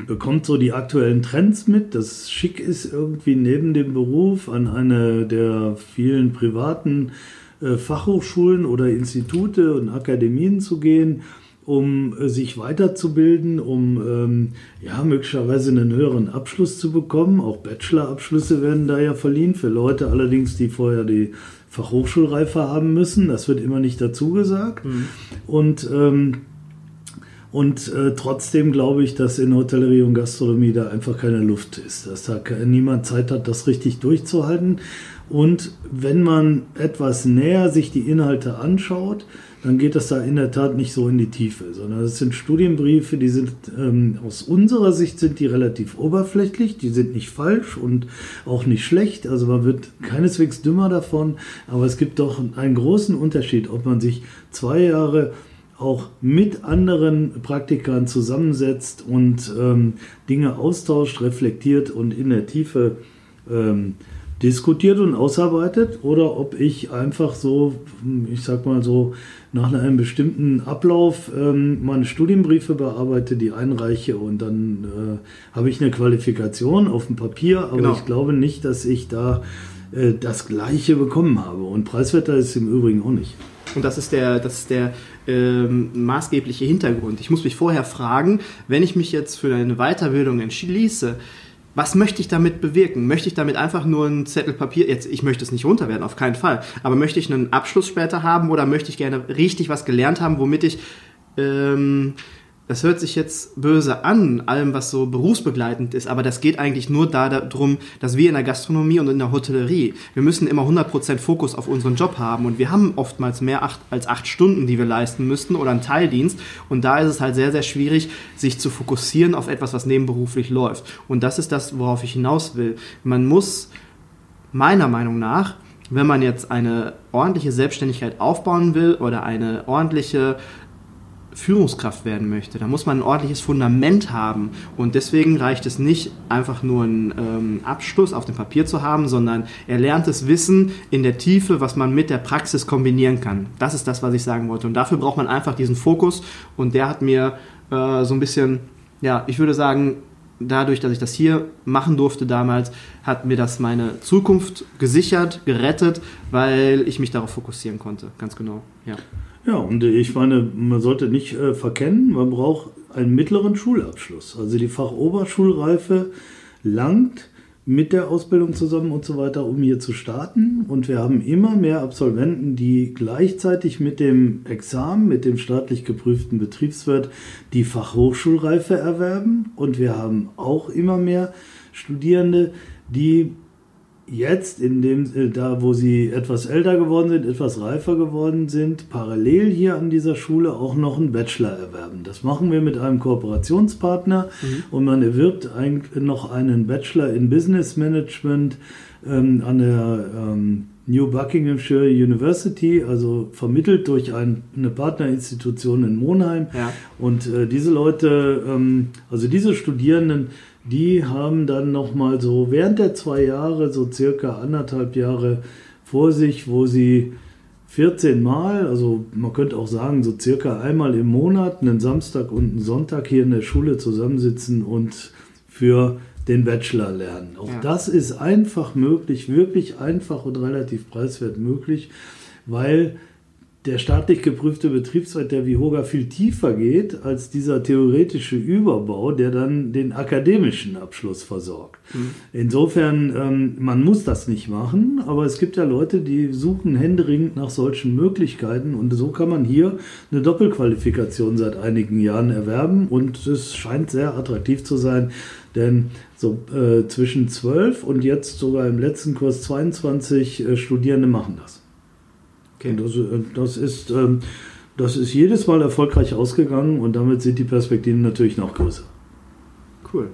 bekommt so die aktuellen Trends mit, dass schick ist, irgendwie neben dem Beruf an eine der vielen privaten äh, Fachhochschulen oder Institute und Akademien zu gehen um äh, sich weiterzubilden, um ähm, ja möglicherweise einen höheren Abschluss zu bekommen. Auch Bachelorabschlüsse werden da ja verliehen für Leute allerdings, die vorher die Fachhochschulreife haben müssen. Das wird immer nicht dazu gesagt. Mhm. Und ähm, und äh, trotzdem glaube ich, dass in Hotellerie und Gastronomie da einfach keine Luft ist, dass da niemand Zeit hat, das richtig durchzuhalten. Und wenn man etwas näher sich die Inhalte anschaut, dann geht das da in der Tat nicht so in die Tiefe, sondern es sind Studienbriefe, die sind ähm, aus unserer Sicht sind die relativ oberflächlich, die sind nicht falsch und auch nicht schlecht, also man wird keineswegs dümmer davon, aber es gibt doch einen großen Unterschied, ob man sich zwei Jahre auch mit anderen Praktikern zusammensetzt und ähm, Dinge austauscht, reflektiert und in der Tiefe ähm, diskutiert und ausarbeitet oder ob ich einfach so, ich sag mal so, nach einem bestimmten Ablauf ähm, meine Studienbriefe bearbeite, die einreiche und dann äh, habe ich eine Qualifikation auf dem Papier, aber genau. ich glaube nicht, dass ich da äh, das Gleiche bekommen habe. Und preiswerter ist im Übrigen auch nicht. Und das ist der, das ist der ähm, maßgebliche Hintergrund. Ich muss mich vorher fragen, wenn ich mich jetzt für eine Weiterbildung entschließe, was möchte ich damit bewirken? Möchte ich damit einfach nur ein Zettel Papier, jetzt, ich möchte es nicht runterwerden, auf keinen Fall, aber möchte ich einen Abschluss später haben oder möchte ich gerne richtig was gelernt haben, womit ich ähm, das hört sich jetzt böse an, allem was so berufsbegleitend ist, aber das geht eigentlich nur da darum, dass wir in der Gastronomie und in der Hotellerie, wir müssen immer 100% Fokus auf unseren Job haben und wir haben oftmals mehr als acht Stunden, die wir leisten müssten oder einen Teildienst und da ist es halt sehr, sehr schwierig, sich zu fokussieren auf etwas, was nebenberuflich läuft und das ist das, worauf ich hinaus will. Man muss meiner Meinung nach wenn man jetzt eine ordentliche Selbstständigkeit aufbauen will oder eine ordentliche Führungskraft werden möchte, da muss man ein ordentliches Fundament haben. Und deswegen reicht es nicht, einfach nur einen ähm, Abschluss auf dem Papier zu haben, sondern erlerntes Wissen in der Tiefe, was man mit der Praxis kombinieren kann. Das ist das, was ich sagen wollte. Und dafür braucht man einfach diesen Fokus. Und der hat mir äh, so ein bisschen, ja, ich würde sagen, dadurch, dass ich das hier machen durfte damals, hat mir das meine Zukunft gesichert, gerettet, weil ich mich darauf fokussieren konnte. Ganz genau, ja. Ja, und ich meine, man sollte nicht äh, verkennen, man braucht einen mittleren Schulabschluss. Also die Fachoberschulreife langt mit der Ausbildung zusammen und so weiter, um hier zu starten. Und wir haben immer mehr Absolventen, die gleichzeitig mit dem Examen, mit dem staatlich geprüften Betriebswirt, die Fachhochschulreife erwerben. Und wir haben auch immer mehr Studierende, die jetzt, in dem, äh, da wo sie etwas älter geworden sind, etwas reifer geworden sind, parallel hier an dieser Schule auch noch einen Bachelor erwerben. Das machen wir mit einem Kooperationspartner mhm. und man erwirbt ein, noch einen Bachelor in Business Management ähm, an der ähm, New Buckinghamshire University, also vermittelt durch ein, eine Partnerinstitution in Monheim. Ja. Und äh, diese Leute, ähm, also diese Studierenden, die haben dann nochmal so während der zwei Jahre, so circa anderthalb Jahre vor sich, wo sie 14 Mal, also man könnte auch sagen, so circa einmal im Monat, einen Samstag und einen Sonntag hier in der Schule zusammensitzen und für den Bachelor lernen. Auch ja. das ist einfach möglich, wirklich einfach und relativ preiswert möglich, weil der staatlich geprüfte Betriebsrat der Vihoga viel tiefer geht als dieser theoretische Überbau, der dann den akademischen Abschluss versorgt. Mhm. Insofern, ähm, man muss das nicht machen, aber es gibt ja Leute, die suchen händeringend nach solchen Möglichkeiten und so kann man hier eine Doppelqualifikation seit einigen Jahren erwerben und es scheint sehr attraktiv zu sein, denn so äh, zwischen 12 und jetzt sogar im letzten Kurs 22 äh, Studierende machen das. Okay. Das, äh, das, ist, ähm, das ist jedes Mal erfolgreich ausgegangen und damit sind die Perspektiven natürlich noch größer. Cool.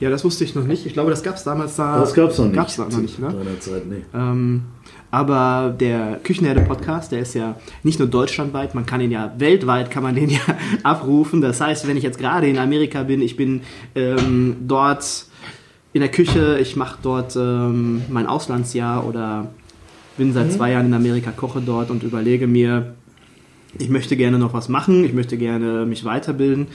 Ja, das wusste ich noch nicht. Ich glaube, das gab es damals da. Das gab es noch nicht. Gab's noch nicht, ne? Zeit, nee. Ähm, aber der Küchenherde-Podcast, der ist ja nicht nur deutschlandweit, man kann ihn ja weltweit, kann man den <laughs> ja abrufen. Das heißt, wenn ich jetzt gerade in Amerika bin, ich bin ähm, dort in der Küche, ich mache dort ähm, mein Auslandsjahr oder bin seit mhm. zwei Jahren in Amerika, koche dort und überlege mir, ich möchte gerne noch was machen, ich möchte gerne mich weiterbilden.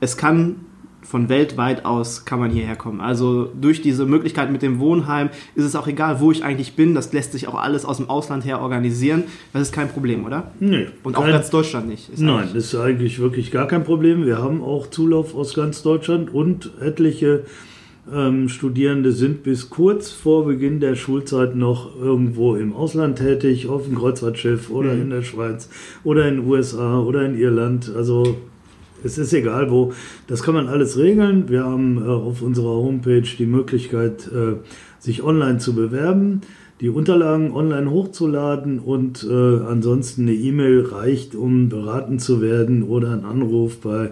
Es kann von weltweit aus kann man hierher kommen. Also durch diese Möglichkeit mit dem Wohnheim ist es auch egal, wo ich eigentlich bin. Das lässt sich auch alles aus dem Ausland her organisieren. Das ist kein Problem, oder? Nee. Und auch ganz Deutschland nicht. Ist nein, das ist eigentlich wirklich gar kein Problem. Wir haben auch Zulauf aus ganz Deutschland und etliche ähm, Studierende sind bis kurz vor Beginn der Schulzeit noch irgendwo im Ausland tätig, auf dem Kreuzfahrtschiff oder mhm. in der Schweiz oder in den USA oder in Irland. Also es ist egal wo. Das kann man alles regeln. Wir haben äh, auf unserer Homepage die Möglichkeit, äh, sich online zu bewerben, die Unterlagen online hochzuladen und äh, ansonsten eine E-Mail reicht, um beraten zu werden oder ein Anruf bei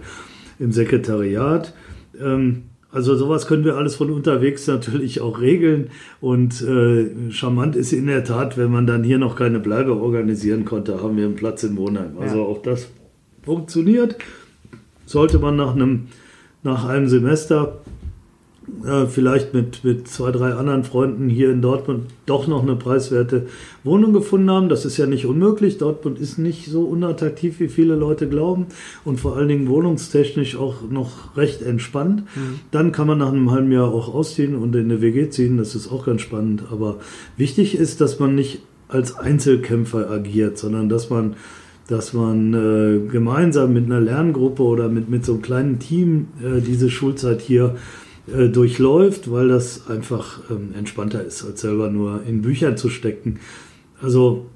im Sekretariat. Ähm, also sowas können wir alles von unterwegs natürlich auch regeln. Und äh, charmant ist in der Tat, wenn man dann hier noch keine Bleibe organisieren konnte, haben wir einen Platz in Wohnheim. Also ja. auch das funktioniert. Sollte man nach einem, nach einem Semester äh, vielleicht mit, mit zwei, drei anderen Freunden hier in Dortmund doch noch eine preiswerte Wohnung gefunden haben. Das ist ja nicht unmöglich. Dortmund ist nicht so unattraktiv, wie viele Leute glauben und vor allen Dingen wohnungstechnisch auch noch recht entspannt. Mhm. Dann kann man nach einem halben Jahr auch ausziehen und in eine WG ziehen. Das ist auch ganz spannend. Aber wichtig ist, dass man nicht als Einzelkämpfer agiert, sondern dass man dass man äh, gemeinsam mit einer Lerngruppe oder mit, mit so einem kleinen Team äh, diese Schulzeit hier äh, durchläuft, weil das einfach ähm, entspannter ist, als selber nur in Büchern zu stecken. Also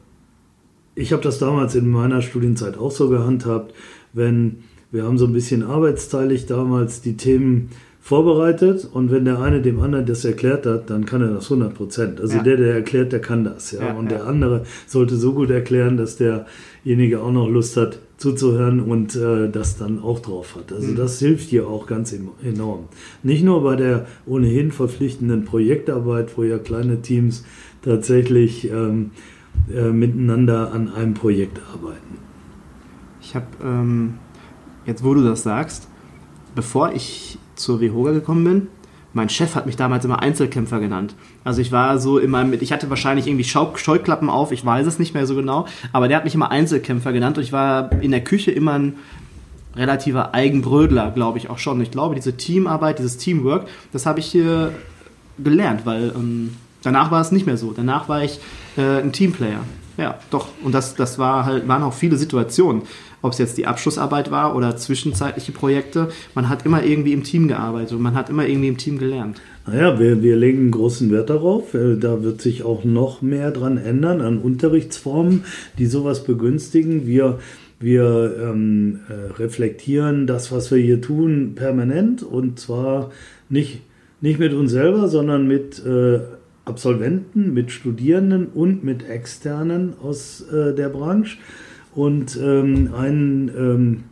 ich habe das damals in meiner Studienzeit auch so gehandhabt, wenn wir haben so ein bisschen arbeitsteilig damals die Themen vorbereitet und wenn der eine dem anderen das erklärt hat, dann kann er das 100 Prozent. Also ja. der, der erklärt, der kann das. Ja? ja und ja. der andere sollte so gut erklären, dass derjenige auch noch Lust hat zuzuhören und äh, das dann auch drauf hat. Also mhm. das hilft dir auch ganz enorm. Nicht nur bei der ohnehin verpflichtenden Projektarbeit, wo ja kleine Teams tatsächlich ähm, äh, miteinander an einem Projekt arbeiten. Ich habe, ähm, jetzt wo du das sagst, bevor ich zur WHOGA gekommen bin, mein Chef hat mich damals immer Einzelkämpfer genannt. Also ich war so immer mit, ich hatte wahrscheinlich irgendwie Scheuklappen auf, ich weiß es nicht mehr so genau, aber der hat mich immer Einzelkämpfer genannt und ich war in der Küche immer ein relativer Eigenbrödler, glaube ich auch schon. Ich glaube, diese Teamarbeit, dieses Teamwork, das habe ich hier gelernt, weil ähm, danach war es nicht mehr so. Danach war ich äh, ein Teamplayer. Ja, doch. Und das, das war halt, waren auch viele Situationen ob es jetzt die Abschlussarbeit war oder zwischenzeitliche Projekte, man hat immer irgendwie im Team gearbeitet und man hat immer irgendwie im Team gelernt. Naja, wir, wir legen großen Wert darauf. Äh, da wird sich auch noch mehr dran ändern an Unterrichtsformen, die sowas begünstigen. Wir wir ähm, äh, reflektieren das, was wir hier tun, permanent und zwar nicht, nicht mit uns selber, sondern mit äh, Absolventen, mit Studierenden und mit Externen aus äh, der Branche. Und ähm, ein, ähm,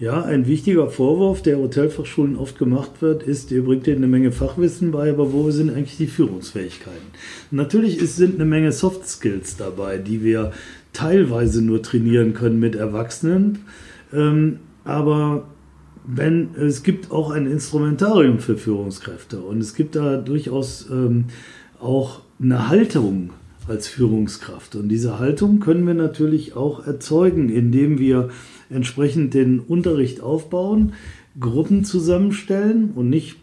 ja, ein wichtiger Vorwurf, der Hotelfachschulen oft gemacht wird, ist, ihr bringt ihnen eine Menge Fachwissen bei, aber wo sind eigentlich die Führungsfähigkeiten? Natürlich ist, sind eine Menge Soft Skills dabei, die wir teilweise nur trainieren können mit Erwachsenen. Ähm, aber wenn, es gibt auch ein Instrumentarium für Führungskräfte und es gibt da durchaus ähm, auch eine Haltung als Führungskraft. Und diese Haltung können wir natürlich auch erzeugen, indem wir entsprechend den Unterricht aufbauen, Gruppen zusammenstellen und nicht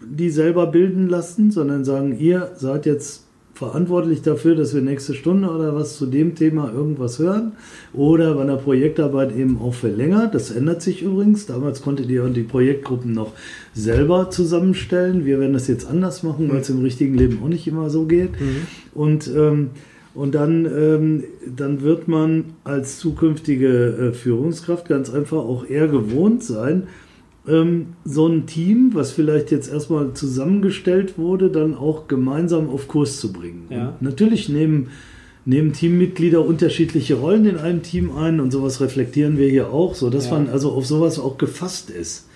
die selber bilden lassen, sondern sagen, ihr seid jetzt verantwortlich dafür, dass wir nächste Stunde oder was zu dem Thema irgendwas hören oder bei einer Projektarbeit eben auch verlängert. Das ändert sich übrigens. Damals konntet ihr die Projektgruppen noch selber zusammenstellen. Wir werden das jetzt anders machen, weil es im richtigen Leben auch nicht immer so geht. Mhm. Und ähm, und dann, ähm, dann wird man als zukünftige äh, Führungskraft ganz einfach auch eher gewohnt sein, ähm, so ein Team, was vielleicht jetzt erstmal zusammengestellt wurde, dann auch gemeinsam auf Kurs zu bringen. Ja. Natürlich nehmen, nehmen Teammitglieder unterschiedliche Rollen in einem Team ein und sowas reflektieren wir hier auch, sodass ja. man also auf sowas auch gefasst ist.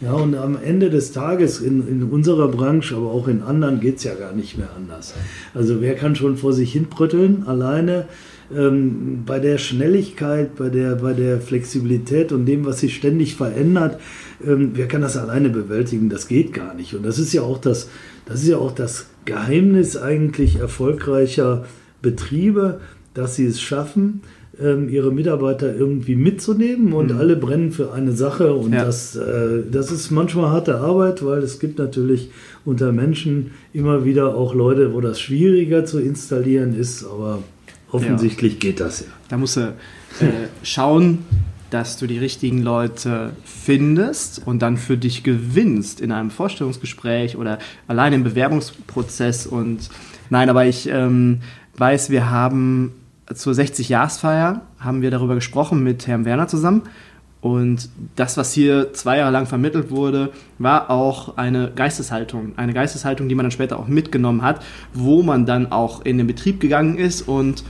Ja, und am Ende des Tages in, in unserer Branche, aber auch in anderen, geht es ja gar nicht mehr anders. Also wer kann schon vor sich hin brütteln alleine? Ähm, bei der Schnelligkeit, bei der, bei der Flexibilität und dem, was sich ständig verändert, ähm, wer kann das alleine bewältigen? Das geht gar nicht. Und das ist ja auch das, das ist ja auch das Geheimnis eigentlich erfolgreicher Betriebe, dass sie es schaffen, ähm, ihre Mitarbeiter irgendwie mitzunehmen und mhm. alle brennen für eine Sache und ja. das, äh, das ist manchmal harte Arbeit, weil es gibt natürlich unter Menschen immer wieder auch Leute, wo das schwieriger zu installieren ist, aber offensichtlich ja. geht das ja. Da musst du äh, schauen, dass du die richtigen Leute findest und dann für dich gewinnst in einem Vorstellungsgespräch oder allein im Bewerbungsprozess. Und nein, aber ich ähm, weiß, wir haben zur 60-Jahresfeier haben wir darüber gesprochen mit Herrn Werner zusammen. Und das, was hier zwei Jahre lang vermittelt wurde, war auch eine Geisteshaltung. Eine Geisteshaltung, die man dann später auch mitgenommen hat, wo man dann auch in den Betrieb gegangen ist und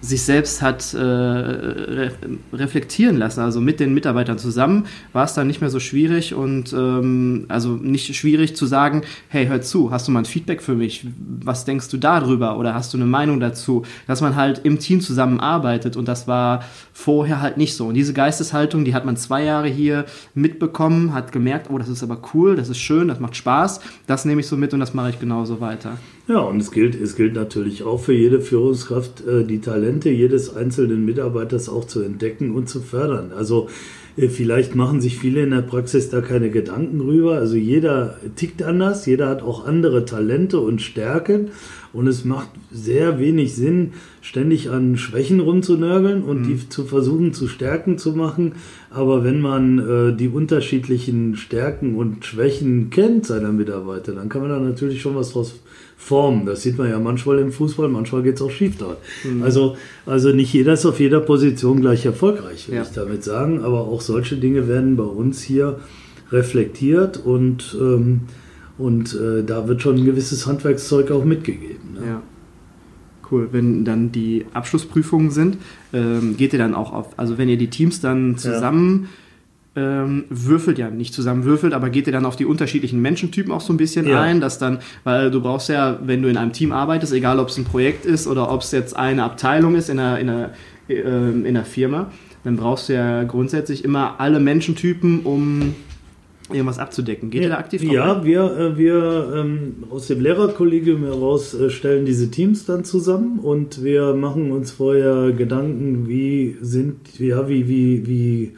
sich selbst hat äh, re reflektieren lassen. Also mit den Mitarbeitern zusammen war es dann nicht mehr so schwierig und ähm, also nicht schwierig zu sagen, hey, hör zu, hast du mal ein Feedback für mich? Was denkst du darüber? Oder hast du eine Meinung dazu? Dass man halt im Team zusammenarbeitet und das war vorher halt nicht so. Und diese Geisteshaltung, die hat man zwei Jahre hier mitbekommen, hat gemerkt, oh, das ist aber cool, das ist schön, das macht Spaß. Das nehme ich so mit und das mache ich genauso weiter. Ja, und es gilt, es gilt natürlich auch für jede Führungskraft, äh, die Talente jedes einzelnen Mitarbeiters auch zu entdecken und zu fördern. Also äh, vielleicht machen sich viele in der Praxis da keine Gedanken rüber. Also jeder tickt anders, jeder hat auch andere Talente und Stärken. Und es macht sehr wenig Sinn, ständig an Schwächen rumzunörgeln und mhm. die zu versuchen zu Stärken zu machen. Aber wenn man äh, die unterschiedlichen Stärken und Schwächen kennt seiner Mitarbeiter, dann kann man da natürlich schon was draus formen. Das sieht man ja manchmal im Fußball, manchmal geht es auch schief dort. Mhm. Also, also nicht jeder ist auf jeder Position gleich erfolgreich, will ja. ich damit sagen. Aber auch solche Dinge werden bei uns hier reflektiert und, ähm, und äh, da wird schon ein gewisses Handwerkszeug auch mitgegeben. Ne? Ja. Cool. Wenn dann die Abschlussprüfungen sind, ähm, geht ihr dann auch auf, also wenn ihr die Teams dann zusammen ja. ähm, würfelt, ja nicht zusammen würfelt, aber geht ihr dann auf die unterschiedlichen Menschentypen auch so ein bisschen ja. ein, dass dann, weil du brauchst ja, wenn du in einem Team arbeitest, egal ob es ein Projekt ist oder ob es jetzt eine Abteilung ist in einer, in einer, äh, in einer Firma, dann brauchst du ja grundsätzlich immer alle Menschentypen, um irgendwas abzudecken. Geht ihr da aktiv drauf? Ja, wir, äh, wir ähm, aus dem Lehrerkollegium heraus äh, stellen diese Teams dann zusammen und wir machen uns vorher Gedanken, wie sind, ja, wie, wie, wie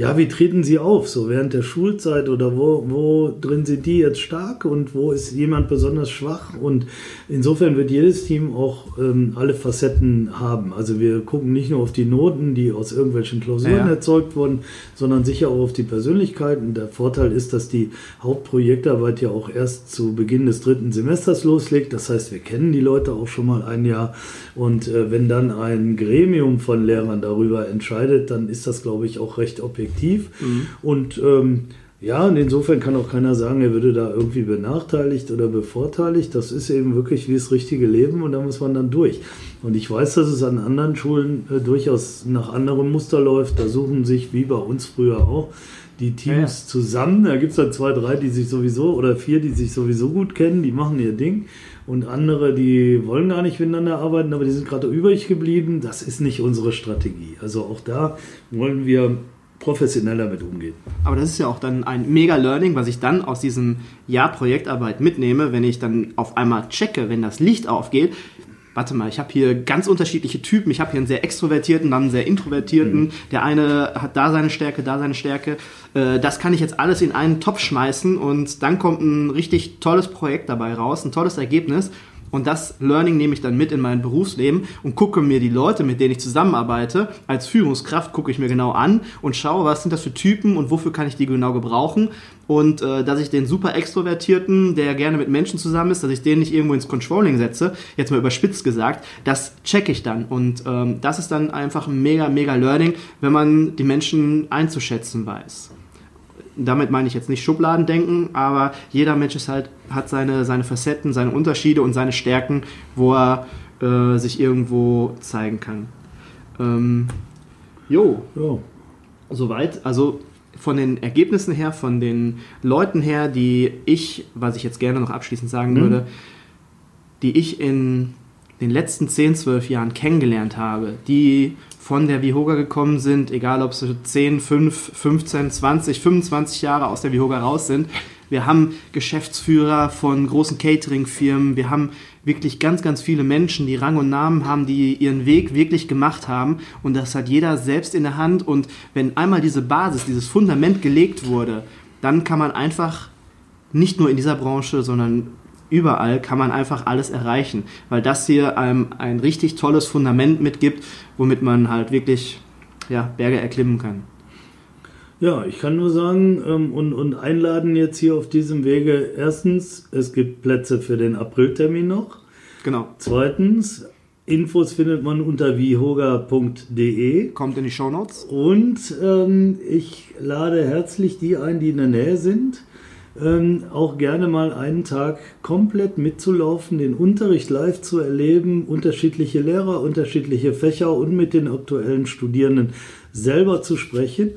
ja, wie treten sie auf, so während der Schulzeit oder wo, wo drin sind die jetzt stark und wo ist jemand besonders schwach und insofern wird jedes Team auch ähm, alle Facetten haben. Also wir gucken nicht nur auf die Noten, die aus irgendwelchen Klausuren ja. erzeugt wurden, sondern sicher auch auf die Persönlichkeiten. Der Vorteil ist, dass die Hauptprojektarbeit ja auch erst zu Beginn des dritten Semesters loslegt. Das heißt, wir kennen die Leute auch schon mal ein Jahr und äh, wenn dann ein Gremium von Lehrern darüber entscheidet, dann ist das, glaube ich, auch recht objektiv effektiv. Mhm. Und ähm, ja, und insofern kann auch keiner sagen, er würde da irgendwie benachteiligt oder bevorteiligt. Das ist eben wirklich wie das richtige Leben und da muss man dann durch. Und ich weiß, dass es an anderen Schulen äh, durchaus nach anderem Muster läuft. Da suchen sich, wie bei uns früher auch, die Teams ja. zusammen. Da gibt es dann zwei, drei, die sich sowieso, oder vier, die sich sowieso gut kennen, die machen ihr Ding. Und andere, die wollen gar nicht miteinander arbeiten, aber die sind gerade übrig geblieben. Das ist nicht unsere Strategie. Also auch da wollen wir professioneller mit umgehen. Aber das ist ja auch dann ein mega Learning, was ich dann aus diesem Jahr Projektarbeit mitnehme, wenn ich dann auf einmal checke, wenn das Licht aufgeht. Warte mal, ich habe hier ganz unterschiedliche Typen. Ich habe hier einen sehr extrovertierten, dann einen sehr introvertierten. Mhm. Der eine hat da seine Stärke, da seine Stärke. Äh, das kann ich jetzt alles in einen Topf schmeißen und dann kommt ein richtig tolles Projekt dabei raus, ein tolles Ergebnis. Und das Learning nehme ich dann mit in mein Berufsleben und gucke mir die Leute, mit denen ich zusammenarbeite, als Führungskraft gucke ich mir genau an und schaue, was sind das für Typen und wofür kann ich die genau gebrauchen. Und äh, dass ich den super Extrovertierten, der gerne mit Menschen zusammen ist, dass ich den nicht irgendwo ins Controlling setze, jetzt mal überspitzt gesagt, das checke ich dann. Und ähm, das ist dann einfach ein mega, mega Learning, wenn man die Menschen einzuschätzen weiß damit meine ich jetzt nicht Schubladendenken, aber jeder Mensch ist halt, hat seine, seine Facetten, seine Unterschiede und seine Stärken, wo er äh, sich irgendwo zeigen kann. Ähm, jo. jo. Soweit. Also von den Ergebnissen her, von den Leuten her, die ich, was ich jetzt gerne noch abschließend sagen mhm. würde, die ich in den letzten 10, 12 Jahren kennengelernt habe, die von der Vihoga gekommen sind, egal ob sie 10, 5, 15, 20, 25 Jahre aus der Vihoga raus sind. Wir haben Geschäftsführer von großen Catering-Firmen. Wir haben wirklich ganz, ganz viele Menschen, die Rang und Namen haben, die ihren Weg wirklich gemacht haben. Und das hat jeder selbst in der Hand. Und wenn einmal diese Basis, dieses Fundament gelegt wurde, dann kann man einfach nicht nur in dieser Branche, sondern überall kann man einfach alles erreichen, weil das hier einem ein richtig tolles Fundament mitgibt, womit man halt wirklich ja, Berge erklimmen kann. Ja, ich kann nur sagen ähm, und, und einladen jetzt hier auf diesem Wege. Erstens, es gibt Plätze für den Apriltermin noch. Genau. Zweitens, Infos findet man unter vihoga.de. Kommt in die Show Notes. Und ähm, ich lade herzlich die ein, die in der Nähe sind ähm, auch gerne mal einen Tag komplett mitzulaufen, den Unterricht live zu erleben, unterschiedliche Lehrer, unterschiedliche Fächer und mit den aktuellen Studierenden selber zu sprechen.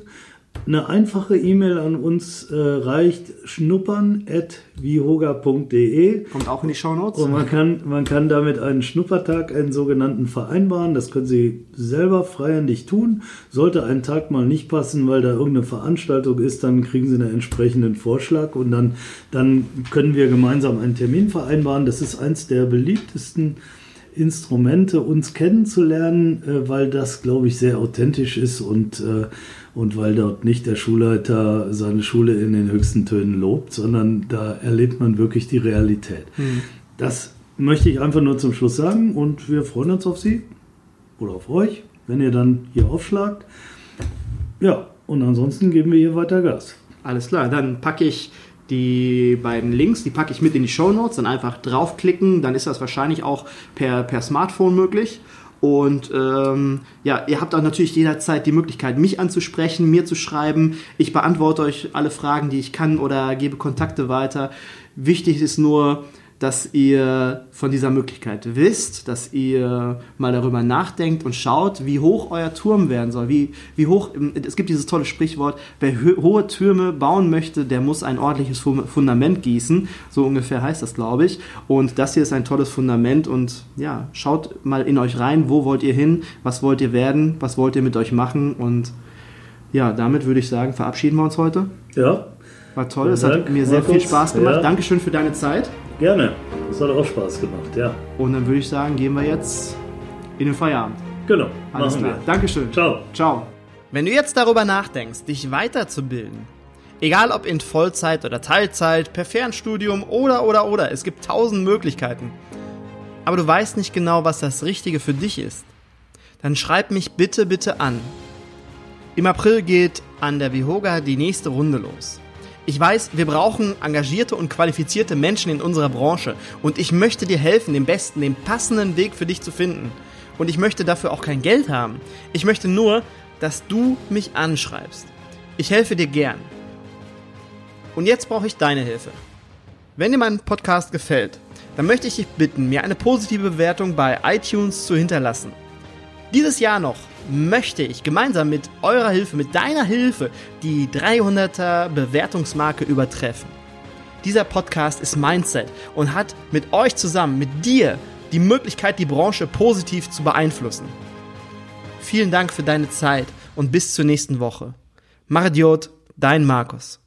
Eine einfache E-Mail an uns äh, reicht schnuppern.vihoga.de. Kommt auch in die Show Notes. Und man kann, man kann damit einen Schnuppertag, einen sogenannten vereinbaren. Das können Sie selber freihändig tun. Sollte ein Tag mal nicht passen, weil da irgendeine Veranstaltung ist, dann kriegen Sie einen entsprechenden Vorschlag und dann, dann können wir gemeinsam einen Termin vereinbaren. Das ist eins der beliebtesten Instrumente, uns kennenzulernen, äh, weil das, glaube ich, sehr authentisch ist und äh, und weil dort nicht der Schulleiter seine Schule in den höchsten Tönen lobt, sondern da erlebt man wirklich die Realität. Mhm. Das möchte ich einfach nur zum Schluss sagen und wir freuen uns auf Sie oder auf euch, wenn ihr dann hier aufschlagt. Ja, und ansonsten geben wir hier weiter Gas. Alles klar, dann packe ich die beiden Links, die packe ich mit in die Show Notes, dann einfach draufklicken, dann ist das wahrscheinlich auch per, per Smartphone möglich. Und ähm, ja, ihr habt auch natürlich jederzeit die Möglichkeit, mich anzusprechen, mir zu schreiben. Ich beantworte euch alle Fragen, die ich kann oder gebe Kontakte weiter. Wichtig ist nur, dass ihr von dieser Möglichkeit wisst, dass ihr mal darüber nachdenkt und schaut, wie hoch euer Turm werden soll. Wie, wie hoch, es gibt dieses tolle Sprichwort, wer hohe Türme bauen möchte, der muss ein ordentliches Fundament gießen. So ungefähr heißt das, glaube ich. Und das hier ist ein tolles Fundament und ja, schaut mal in euch rein, wo wollt ihr hin, was wollt ihr werden, was wollt ihr mit euch machen und ja, damit würde ich sagen, verabschieden wir uns heute. Ja. War toll, es hat mir sehr viel Spaß gemacht. Ja. Dankeschön für deine Zeit. Gerne. Das hat auch Spaß gemacht, ja. Und dann würde ich sagen, gehen wir jetzt in den Feierabend. Genau. Alles klar. Wir. Dankeschön. Ciao. Ciao. Wenn du jetzt darüber nachdenkst, dich weiterzubilden, egal ob in Vollzeit oder Teilzeit, per Fernstudium oder oder oder, es gibt tausend Möglichkeiten. Aber du weißt nicht genau, was das Richtige für dich ist. Dann schreib mich bitte, bitte an. Im April geht an der Vihoga die nächste Runde los. Ich weiß, wir brauchen engagierte und qualifizierte Menschen in unserer Branche und ich möchte dir helfen, den besten, den passenden Weg für dich zu finden. Und ich möchte dafür auch kein Geld haben. Ich möchte nur, dass du mich anschreibst. Ich helfe dir gern. Und jetzt brauche ich deine Hilfe. Wenn dir mein Podcast gefällt, dann möchte ich dich bitten, mir eine positive Bewertung bei iTunes zu hinterlassen. Dieses Jahr noch möchte ich gemeinsam mit eurer Hilfe, mit deiner Hilfe, die 300er Bewertungsmarke übertreffen. Dieser Podcast ist Mindset und hat mit euch zusammen, mit dir, die Möglichkeit, die Branche positiv zu beeinflussen. Vielen Dank für deine Zeit und bis zur nächsten Woche. Mardiot, dein Markus.